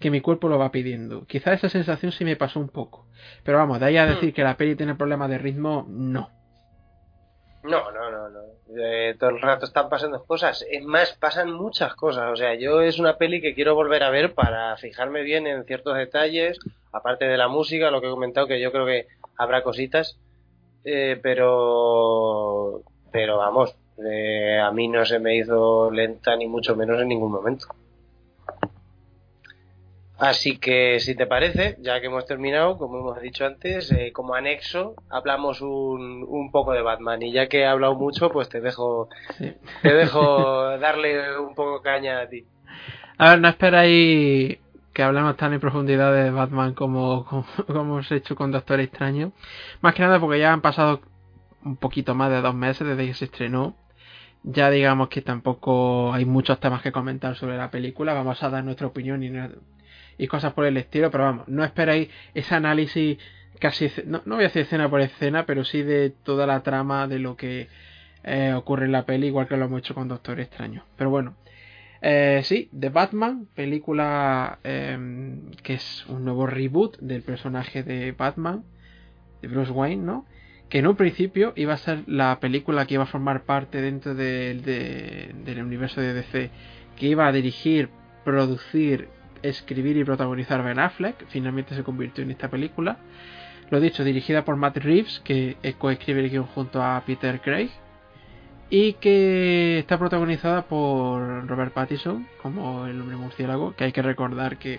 que mi cuerpo lo va pidiendo. Quizá esa sensación sí me pasó un poco. Pero vamos, de ahí a hmm. decir que la peli tiene problemas de ritmo, no. No, no, no, no. Eh, todo el rato están pasando cosas. Es más, pasan muchas cosas. O sea, yo es una peli que quiero volver a ver para fijarme bien en ciertos detalles, aparte de la música, lo que he comentado, que yo creo que habrá cositas, eh, pero, pero vamos, eh, a mí no se me hizo lenta ni mucho menos en ningún momento. Así que, si te parece, ya que hemos terminado, como hemos dicho antes, eh, como anexo, hablamos un, un, poco de Batman. Y ya que he hablado mucho, pues te dejo, te dejo darle un poco caña a ti. A ver, no esperáis que hablemos tan en profundidad de Batman como, como, hemos hecho con Doctor Extraño. Más que nada porque ya han pasado un poquito más de dos meses desde que se estrenó. Ya digamos que tampoco hay muchos temas que comentar sobre la película. Vamos a dar nuestra opinión y, y cosas por el estilo, pero vamos, no esperéis ese análisis casi, no, no voy a decir escena por escena, pero sí de toda la trama de lo que eh, ocurre en la peli, igual que lo hemos hecho con Doctor Extraño. Pero bueno, eh, sí, The Batman, película em, que es un nuevo reboot del personaje de Batman, de Bruce Wayne, ¿no? Que en un principio iba a ser la película que iba a formar parte dentro del universo de DC, que iba a dirigir, producir, escribir y protagonizar Ben Affleck. Finalmente se convirtió en esta película. Lo dicho, dirigida por Matt Reeves, que coescribe junto a Peter Craig y que está protagonizada por Robert Pattinson como el hombre murciélago, que hay que recordar que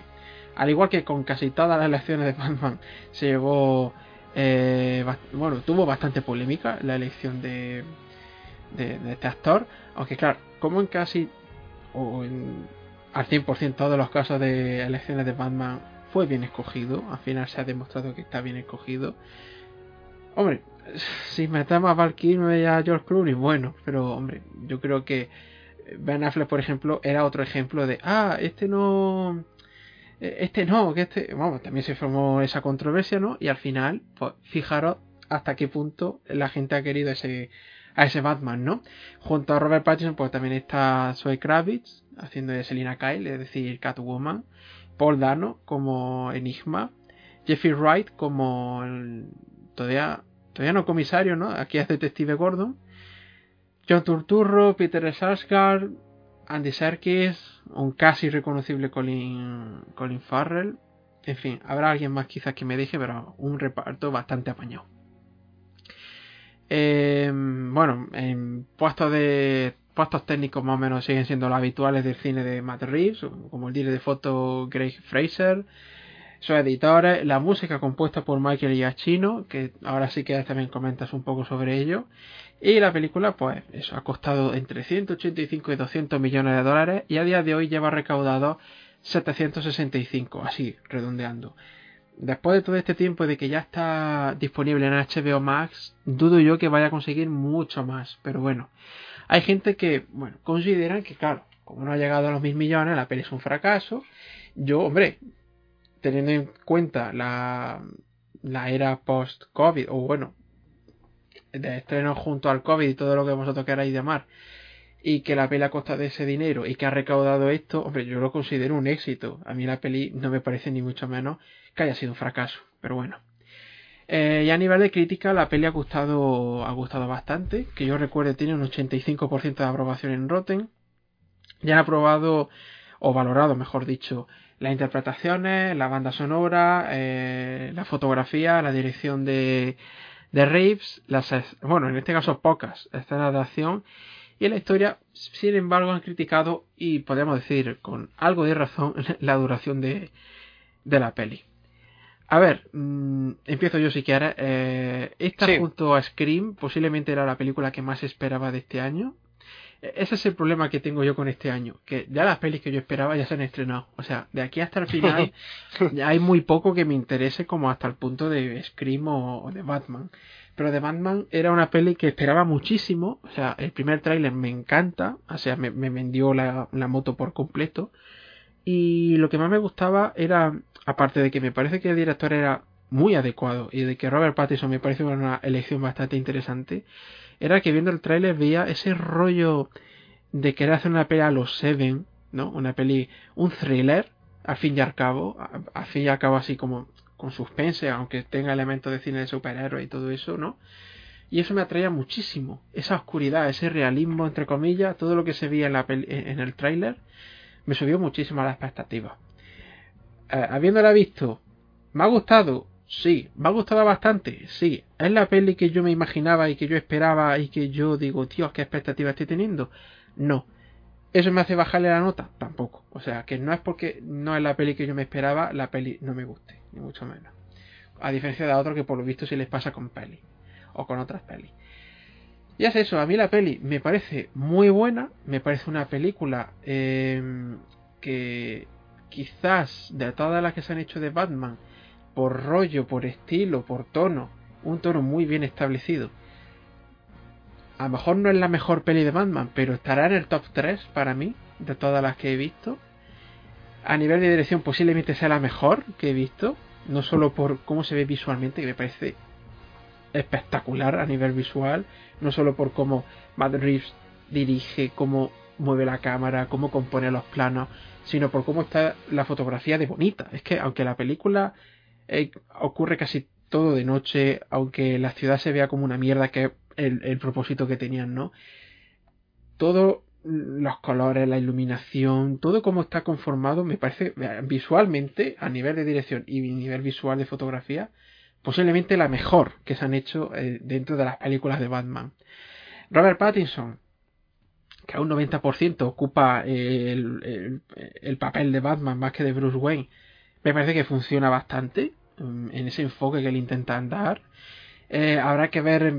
al igual que con casi todas las elecciones de Batman se llevó eh, bueno tuvo bastante polémica la elección de, de, este actor aunque claro como en casi o en al 100% todos los casos de elecciones de Batman fue bien escogido al final se ha demostrado que está bien escogido hombre si metemos a Val y a George Clooney, bueno, pero hombre, yo creo que Ben Affleck, por ejemplo, era otro ejemplo de, ah, este no, eh, este no, que este, vamos, también se formó esa controversia, ¿no? Y al final, pues fijaros hasta qué punto la gente ha querido ese, a ese Batman, ¿no? Junto a Robert Pattinson, pues también está Zoe Kravitz haciendo de Selina Kyle, es decir, Catwoman, Paul Dano como Enigma, Jeffrey Wright como todavía todavía no comisario, ¿no? Aquí es Detective Gordon. John Turturro, Peter Sarsgaard, Andy Serkis, un casi reconocible Colin, Colin Farrell. En fin, habrá alguien más quizás que me deje, pero un reparto bastante apañado. Em, bueno, en puestos de puestos técnicos más o menos siguen siendo los habituales del cine de Matt Reeves, como el director de foto Greg Fraser, sus editores, la música compuesta por Michael Giacchino, que ahora sí que también comentas un poco sobre ello, y la película, pues, eso ha costado entre 185 y 200 millones de dólares y a día de hoy lleva recaudado 765, así redondeando. después de todo este tiempo de que ya está disponible en HBO Max, dudo yo que vaya a conseguir mucho más. Pero bueno, hay gente que, bueno, consideran que, claro, como no ha llegado a los mil millones, la peli es un fracaso. Yo, hombre, teniendo en cuenta la, la era post-COVID, o bueno, de estreno junto al COVID y todo lo que vosotros queráis llamar, y que la peli ha costado ese dinero y que ha recaudado esto, hombre, yo lo considero un éxito. A mí la peli no me parece ni mucho menos que haya sido un fracaso, pero bueno. Eh, y a nivel de crítica, la peli ha gustado, ha gustado bastante. Que yo recuerde, tiene un 85% de aprobación en Rotten. Ya han aprobado, o valorado, mejor dicho, las interpretaciones, la banda sonora, eh, la fotografía, la dirección de, de Reeves, las, bueno, en este caso pocas escenas de acción y la historia, sin embargo, han criticado, y podemos decir con algo de razón, la duración de, de la peli. A ver, mm, empiezo yo si quieres. Eh, esta junto a Scream posiblemente era la película que más esperaba de este año. E, ese es el problema que tengo yo con este año, que ya las pelis que yo esperaba ya se han estrenado. O sea, de aquí hasta el final hay muy poco que me interese como hasta el punto de Scream o de Batman. Pero The Batman era una peli que esperaba muchísimo. O sea, el primer tráiler me encanta. O sea, me, vendió la, moto por completo. Y lo que más me gustaba era, aparte de que me parece que el director era muy adecuado y de que Robert Pattinson me parece una elección bastante interesante, era que viendo el tráiler veía ese rollo de querer hacer una peli a los Seven, ¿no? Una peli, un thriller, al fin y al cabo, al fin y al cabo así como con suspense, aunque tenga elementos de cine de superhéroes y todo eso, ¿no? Y eso me atraía muchísimo, esa oscuridad, ese realismo, entre comillas, todo lo que se veía en, la en el tráiler, me subió muchísimo a la expectativa. Eh, habiéndola visto, ¿me ha gustado? Sí. ¿Me ha gustado bastante? Sí. ¿Es la peli que yo me imaginaba y que yo esperaba y que yo digo, tío, ¿qué expectativa estoy teniendo? No. ¿Eso me hace bajarle la nota? Tampoco. O sea, que no es porque no es la peli que yo me esperaba, la peli no me guste, ni mucho menos. A diferencia de otros que por lo visto sí les pasa con peli. O con otras pelis. Y es eso, a mí la peli me parece muy buena, me parece una película em, que quizás de todas las que se han hecho de Batman, por rollo, por estilo, por tono, un tono muy bien establecido, a lo mejor no es la mejor peli de Batman, pero estará en el top 3 para mí, de todas las que he visto. A nivel de dirección posiblemente sea la mejor que he visto, no solo por cómo se ve visualmente, que me parece espectacular a nivel visual, no solo por cómo Matt Reeves dirige, cómo mueve la cámara, cómo compone los planos, sino por cómo está la fotografía de bonita. Es que aunque la película eh, ocurre casi todo de noche, aunque la ciudad se vea como una mierda, que el, propósito que tenían, ¿no? Todo los colores, la iluminación, todo como está conformado, me parece visualmente, a nivel de dirección y nivel visual de fotografía, posiblemente la mejor que se han hecho eh, dentro de las películas de Batman. Robert Pattinson, que a un 90% ocupa el, el, papel de Batman más que de Bruce Wayne, me parece que funciona bastante mm, en ese enfoque que él intenta dar. Eh, habrá que ver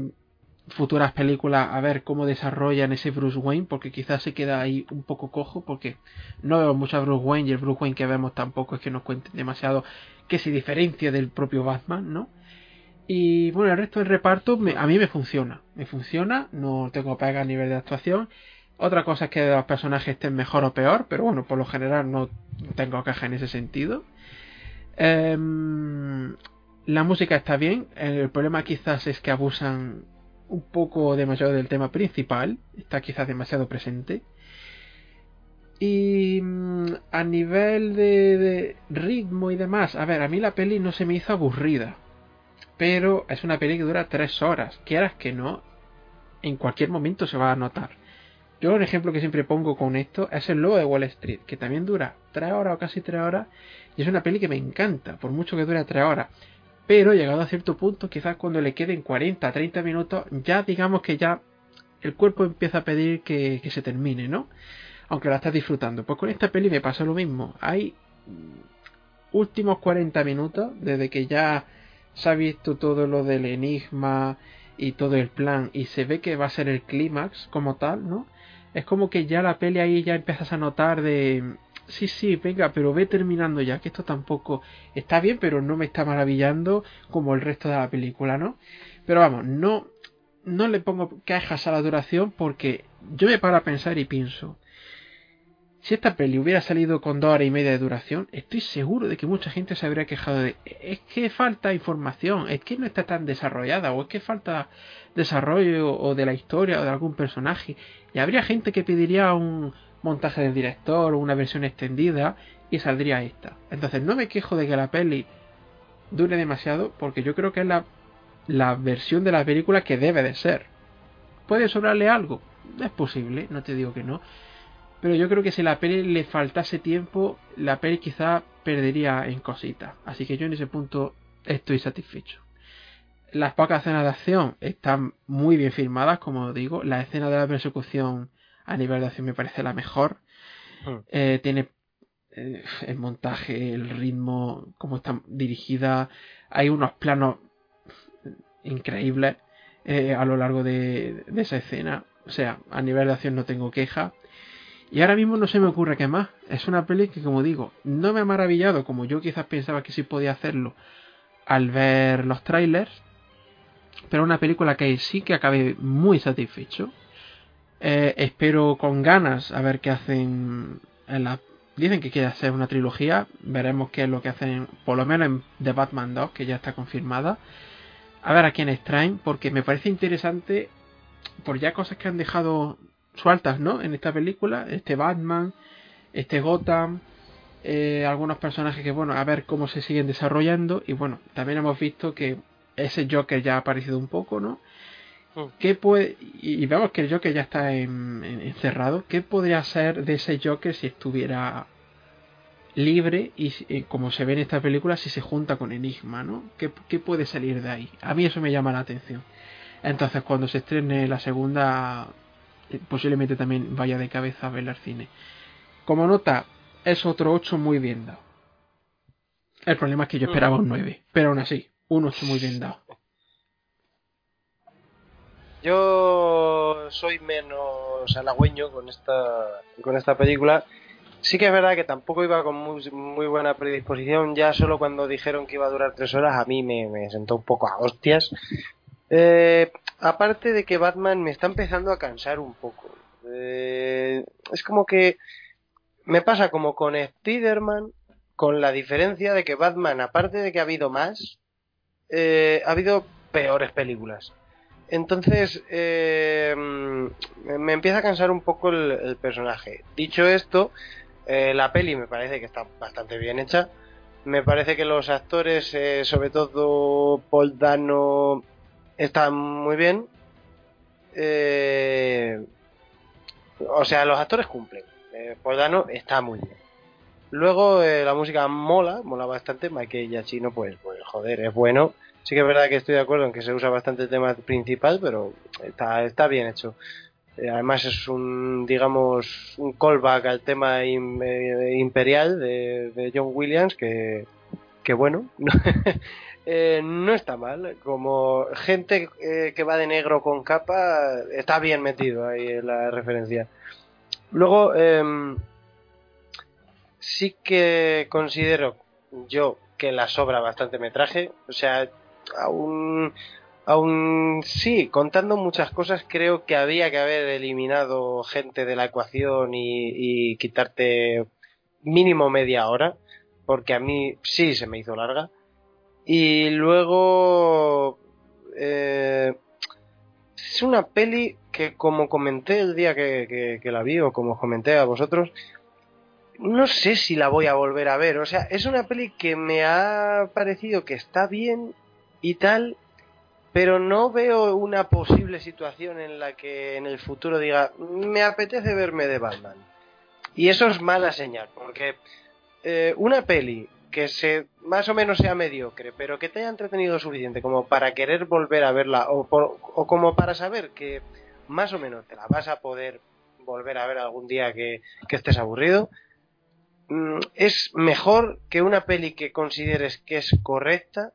futuras películas a ver cómo desarrollan ese Bruce Wayne, porque quizás se queda ahí un poco cojo, porque no vemos mucho a Bruce Wayne y el Bruce Wayne que vemos tampoco es que nos cuente demasiado que se diferencia del propio Batman, ¿no? Y bueno, el resto del reparto a mí me funciona, me funciona, no tengo pega a nivel de actuación. Otra cosa es que los personajes estén mejor o peor, pero bueno, por lo general no tengo caja en ese sentido. Em, la música está bien, el problema quizás es que abusan un poco demasiado del tema principal, está quizás demasiado presente. Y mm, a nivel de, ritmo y demás, a ver, a mí la peli no se me hizo aburrida, pero es una peli que dura tres horas, quieras que no, en cualquier momento se va a notar. Yo un ejemplo que siempre pongo con esto es el logo de Wall Street, que también dura tres horas o casi tres horas, y es una peli que me encanta, por mucho que dure tres horas. Pero llegado a cierto punto, quizás cuando le queden 40, 30 minutos, ya digamos que ya el cuerpo empieza a pedir que, se termine, ¿no? Aunque la estás disfrutando. Pues con esta peli me pasa lo mismo. Hay últimos 40 minutos, desde que ya se ha visto todo lo del enigma y todo el plan, y se ve que va a ser el clímax como tal, ¿no? Es como que ya la peli ahí ya empiezas a notar de sí, sí, venga, pero ve terminando ya, que esto tampoco está bien, pero no me está maravillando como el resto de la película, ¿no? Pero vamos, no, no le pongo quejas a la duración porque yo me paro a pensar y pienso, si esta peli hubiera salido con dos horas y media de duración, estoy seguro de que mucha gente se habría quejado de es que falta información, es que no está tan desarrollada, o es que falta desarrollo o de la historia o de algún personaje. Y habría gente que pediría un montaje del director o una versión extendida y saldría esta. Entonces no me quejo de que la peli dure demasiado porque yo creo que es la, la versión de la película que debe de ser. ¿Puede sobrarle algo? Es posible, no te digo que no pero yo creo que si la peli le faltase tiempo, la peli quizá perdería en cositas. Así que yo en ese punto estoy satisfecho. Las pocas escenas de acción están muy bien filmadas, como digo. La escena de la persecución a nivel de acción me parece la mejor. Hmm. Eh, tiene eh, el montaje, el ritmo, cómo está dirigida. Hay unos planos increíbles eh, a lo largo de, de, esa escena. O sea, a nivel de acción no tengo queja. Y ahora mismo no se me ocurre qué más. Es una peli que, como digo, no me ha maravillado como yo quizás pensaba que sí podía hacerlo al ver los trailers. Pero una película que sí que acabé muy satisfecho. Eh, espero con ganas a ver qué hacen en la... Dicen que quiere hacer una trilogía. Veremos qué es lo que hacen, por lo menos en The Batman 2, que ya está confirmada. A ver a quiénes traen, porque me parece interesante por ya cosas que han dejado sueltas, ¿no? En esta película, este Batman, este Gotham, eh, algunos personajes que, bueno, a ver cómo se siguen desarrollando. Y bueno, también hemos visto que ese Joker ya ha aparecido un poco, ¿no? Mm. ¿Qué puede, y vemos que el Joker ya está encerrado. ¿Qué podría ser de ese Joker si estuviera libre y eh, como se ve en esta película si se junta con Enigma, ¿no? ¿Qué, ¿Qué, puede salir de ahí? A mí eso me llama la atención. Entonces cuando se estrene la segunda posiblemente también vaya de cabeza a ver el cine. Como nota, es otro 8 muy bien dado. El problema es que yo esperaba un 9, pero aún así, un 8 muy bien dado. Yo soy menos halagüeño con esta, con esta película. Sí que es verdad que tampoco iba con muy, buena predisposición. Ya solo cuando dijeron que iba a durar tres horas, a mí me, me sentó un poco a hostias. Eh, aparte de que Batman me está empezando a cansar un poco. Eh, es como que me pasa como con Spider-Man, con la diferencia de que Batman, aparte de que ha habido más, eh, ha habido peores películas. Entonces, eh, me empieza a cansar un poco el, personaje. Dicho esto, la peli me parece que está bastante bien hecha. Me parece que los actores, sobre todo Paul Dano está muy bien. Eh, o sea, los actores cumplen. Eh, Dano está muy bien. Luego eh, la música mola, mola bastante. Michael Giacchino, pues, pues joder, es bueno. Sí que es verdad que estoy de acuerdo en que se usa bastante el tema principal, pero está, está bien hecho. Eh, además es un, digamos, un callback al tema imperial de, de, John Williams que, que bueno, Eh, no está mal. Como gente eh, que va de negro con capa, está bien metido ahí en la referencia. Luego, em, sí que considero yo que la sobra bastante metraje. O sea, aún, aún sí, contando muchas cosas, creo que había que haber eliminado gente de la ecuación y quitarte mínimo media hora. Porque a mí sí se me hizo larga. Y luego... Eh, es una peli que como comenté el día que, la vi o como comenté a vosotros, no sé si la voy a volver a ver. O sea, es una peli que me ha parecido que está bien y tal, pero no veo una posible situación en la que en el futuro diga, me apetece verme de Batman. Y eso es mala señal, porque eh, una peli que se más o menos sea mediocre, pero que te haya entretenido suficiente como para querer volver a verla o, o como para saber que más o menos te la vas a poder volver a ver algún día que, estés aburrido, mm, es mejor que una peli que consideres que es correcta,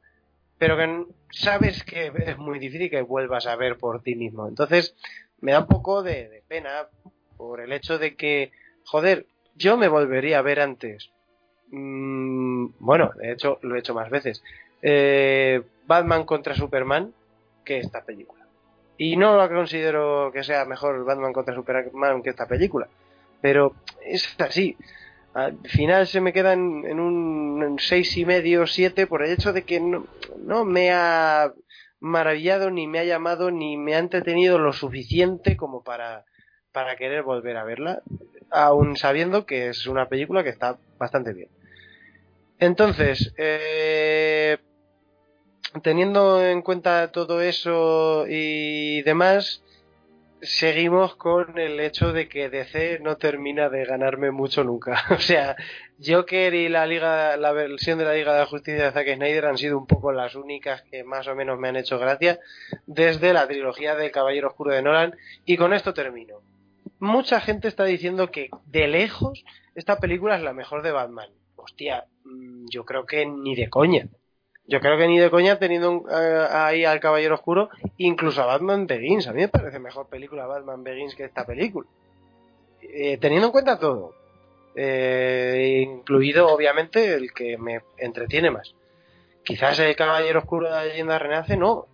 pero que sabes que es muy difícil que vuelvas a ver por ti mismo. Entonces, me da un poco de pena por el hecho de que, joder, yo me volvería a ver antes. Mm, bueno, de hecho, lo he hecho más veces. Eh, Batman contra Superman que esta película. Y no lo considero que sea mejor Batman contra Superman que esta película. Pero es así. Al final se me queda en, un seis y medio, siete, por el hecho de que no, no me ha maravillado, ni me ha llamado, ni me ha entretenido lo suficiente como para, para querer volver a verla, aun sabiendo que es una película que está bastante bien. Entonces, eh, teniendo en cuenta todo eso y demás, seguimos con el hecho de que DC no termina de ganarme mucho nunca. o sea, Joker y la liga, la versión de la Liga de la Justicia de Zack Snyder han sido un poco las únicas que más o menos me han hecho gracia desde la trilogía de Caballero Oscuro de Nolan. Y con esto termino. Mucha gente está diciendo que de lejos esta película es la mejor de Batman. Hostia, yo creo que ni de coña. Yo creo que ni de coña teniendo eh, ahí al Caballero Oscuro, incluso a Batman Begins. A mí me parece mejor película Batman Begins que esta película. Eh, teniendo en cuenta todo. Eh, incluido, obviamente, el que me entretiene más. Quizás el Caballero Oscuro de la leyenda renace, no.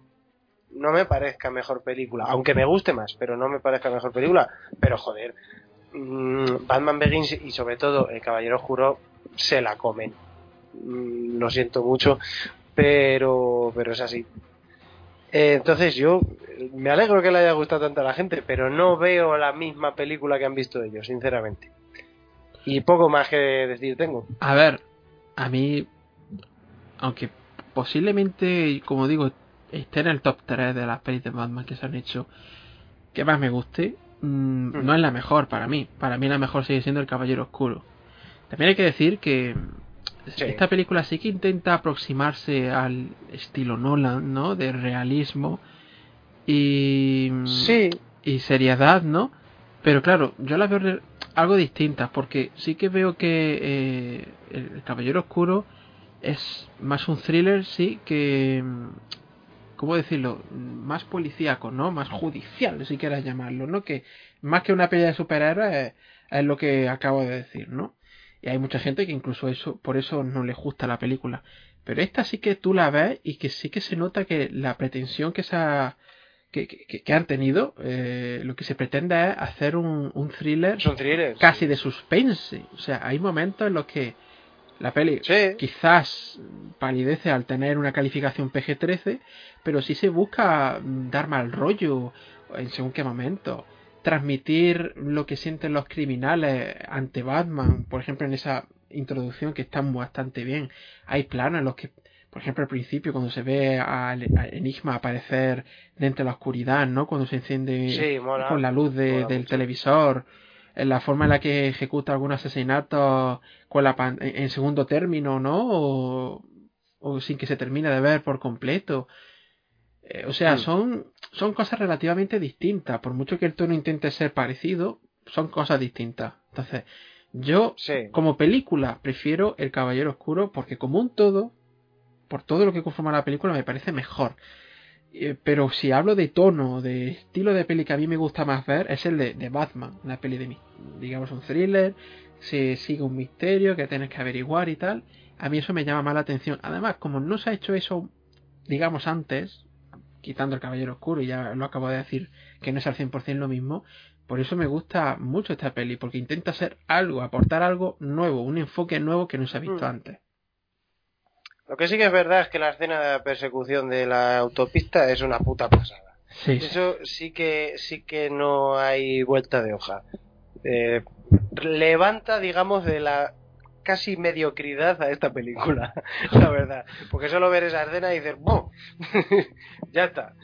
No me parezca mejor película. Aunque me guste más, pero no me parezca mejor película. Pero joder, mm, Batman Begins y sobre todo el Caballero Oscuro se la comen. Mm, lo siento mucho, pero, pero es así. Eh, entonces yo me alegro que le haya gustado tanto a la gente, pero no veo la misma película que han visto ellos, sinceramente. Y poco más que decir tengo. A ver, a mí, aunque posiblemente, como digo, esté en el top 3 de las pelis de Batman que se han hecho, que más me guste, mm, mm. no es la mejor para mí. Para mí la mejor sigue siendo El Caballero Oscuro. También hay que decir que esta película sí que intenta aproximarse al estilo Nolan, ¿no? De realismo y, sí. y seriedad, ¿no? Pero claro, yo la veo algo distinta porque sí que veo que eh, El Caballero Oscuro es más un thriller, sí, que... ¿Cómo decirlo? Más policíaco, ¿no? Más judicial, si quieras llamarlo, ¿no? Que más que una pelea de superhéroes es lo que acabo de decir, ¿no? Y hay mucha gente que incluso eso, por eso no le gusta la película. Pero esta sí que tú la ves y que sí que se nota que la pretensión que se que, que, han tenido, eh, lo que se pretende es hacer un, un thriller casi de suspense. O sea, hay momentos en los que la peli quizás palidece al tener una calificación PG-13, pero sí se busca dar mal rollo en según qué momento transmitir lo que sienten los criminales ante Batman, por ejemplo en esa introducción que está bastante bien. Hay planos en los que, por ejemplo al principio cuando se ve al Enigma aparecer dentro de la oscuridad, ¿no? Cuando se enciende con la luz del televisor, en la forma en la que ejecuta algunos asesinatos con la en segundo término, ¿no? O, o sin que se termine de ver por completo. Eh, o sea, mm. son, son cosas relativamente distintas. Por mucho que el tono intente ser parecido, son cosas distintas. Entonces, yo, como película, prefiero El Caballero Oscuro porque como un todo, por todo lo que conforma la película, me parece mejor. Eh, pero si hablo de tono, de estilo de peli que a mí me gusta más ver, es el de, de Batman, una peli de, digamos, un thriller, se sigue un misterio que tienes que averiguar y tal. A mí eso me llama más la atención. Además, como no se ha hecho eso, digamos, antes, quitando el Caballero Oscuro, y ya lo acabo de decir que no es al 100% lo mismo, por eso me gusta mucho esta peli, porque intenta hacer algo, aportar algo nuevo, un enfoque nuevo que no se ha visto mm. antes. Lo que sí que es verdad es que la escena de persecución de la autopista es una puta pasada. Eso sí que sí que no hay vuelta de hoja. Eh, levanta, digamos, de la casi mediocridad a esta película, la verdad. Porque solo ver esa escena y dices, ¡bum! ya está.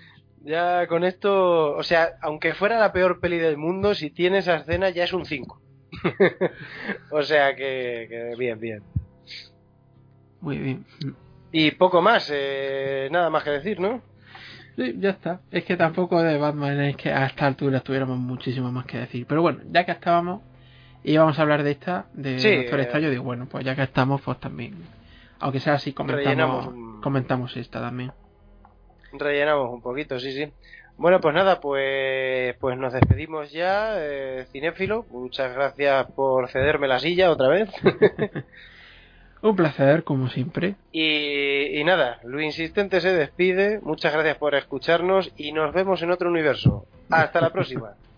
Ya con esto, o sea, aunque fuera la peor peli del mundo, si tiene esa escena ya es un 5. o sea que, bien, bien. Muy bien. Y poco más, eh, nada más que decir, ¿no? Sí, ya está. Es que tampoco de Batman es que a esta altura tuviéramos muchísimo más que decir. Pero bueno, ya que estábamos, y vamos a hablar de esta, de Doctor Extraño, digo, bueno, pues ya que estamos, pues también, aunque sea así, comentamos, comentamos esta también. Rellenamos un poquito, sí, sí. Bueno, pues nada, pues, pues nos despedimos ya, eh, cinéfilo. Muchas gracias por cederme la silla otra vez. Un placer, como siempre. Y, y nada, Luis Insistente se despide. Muchas gracias por escucharnos y nos vemos en otro universo. Hasta la próxima.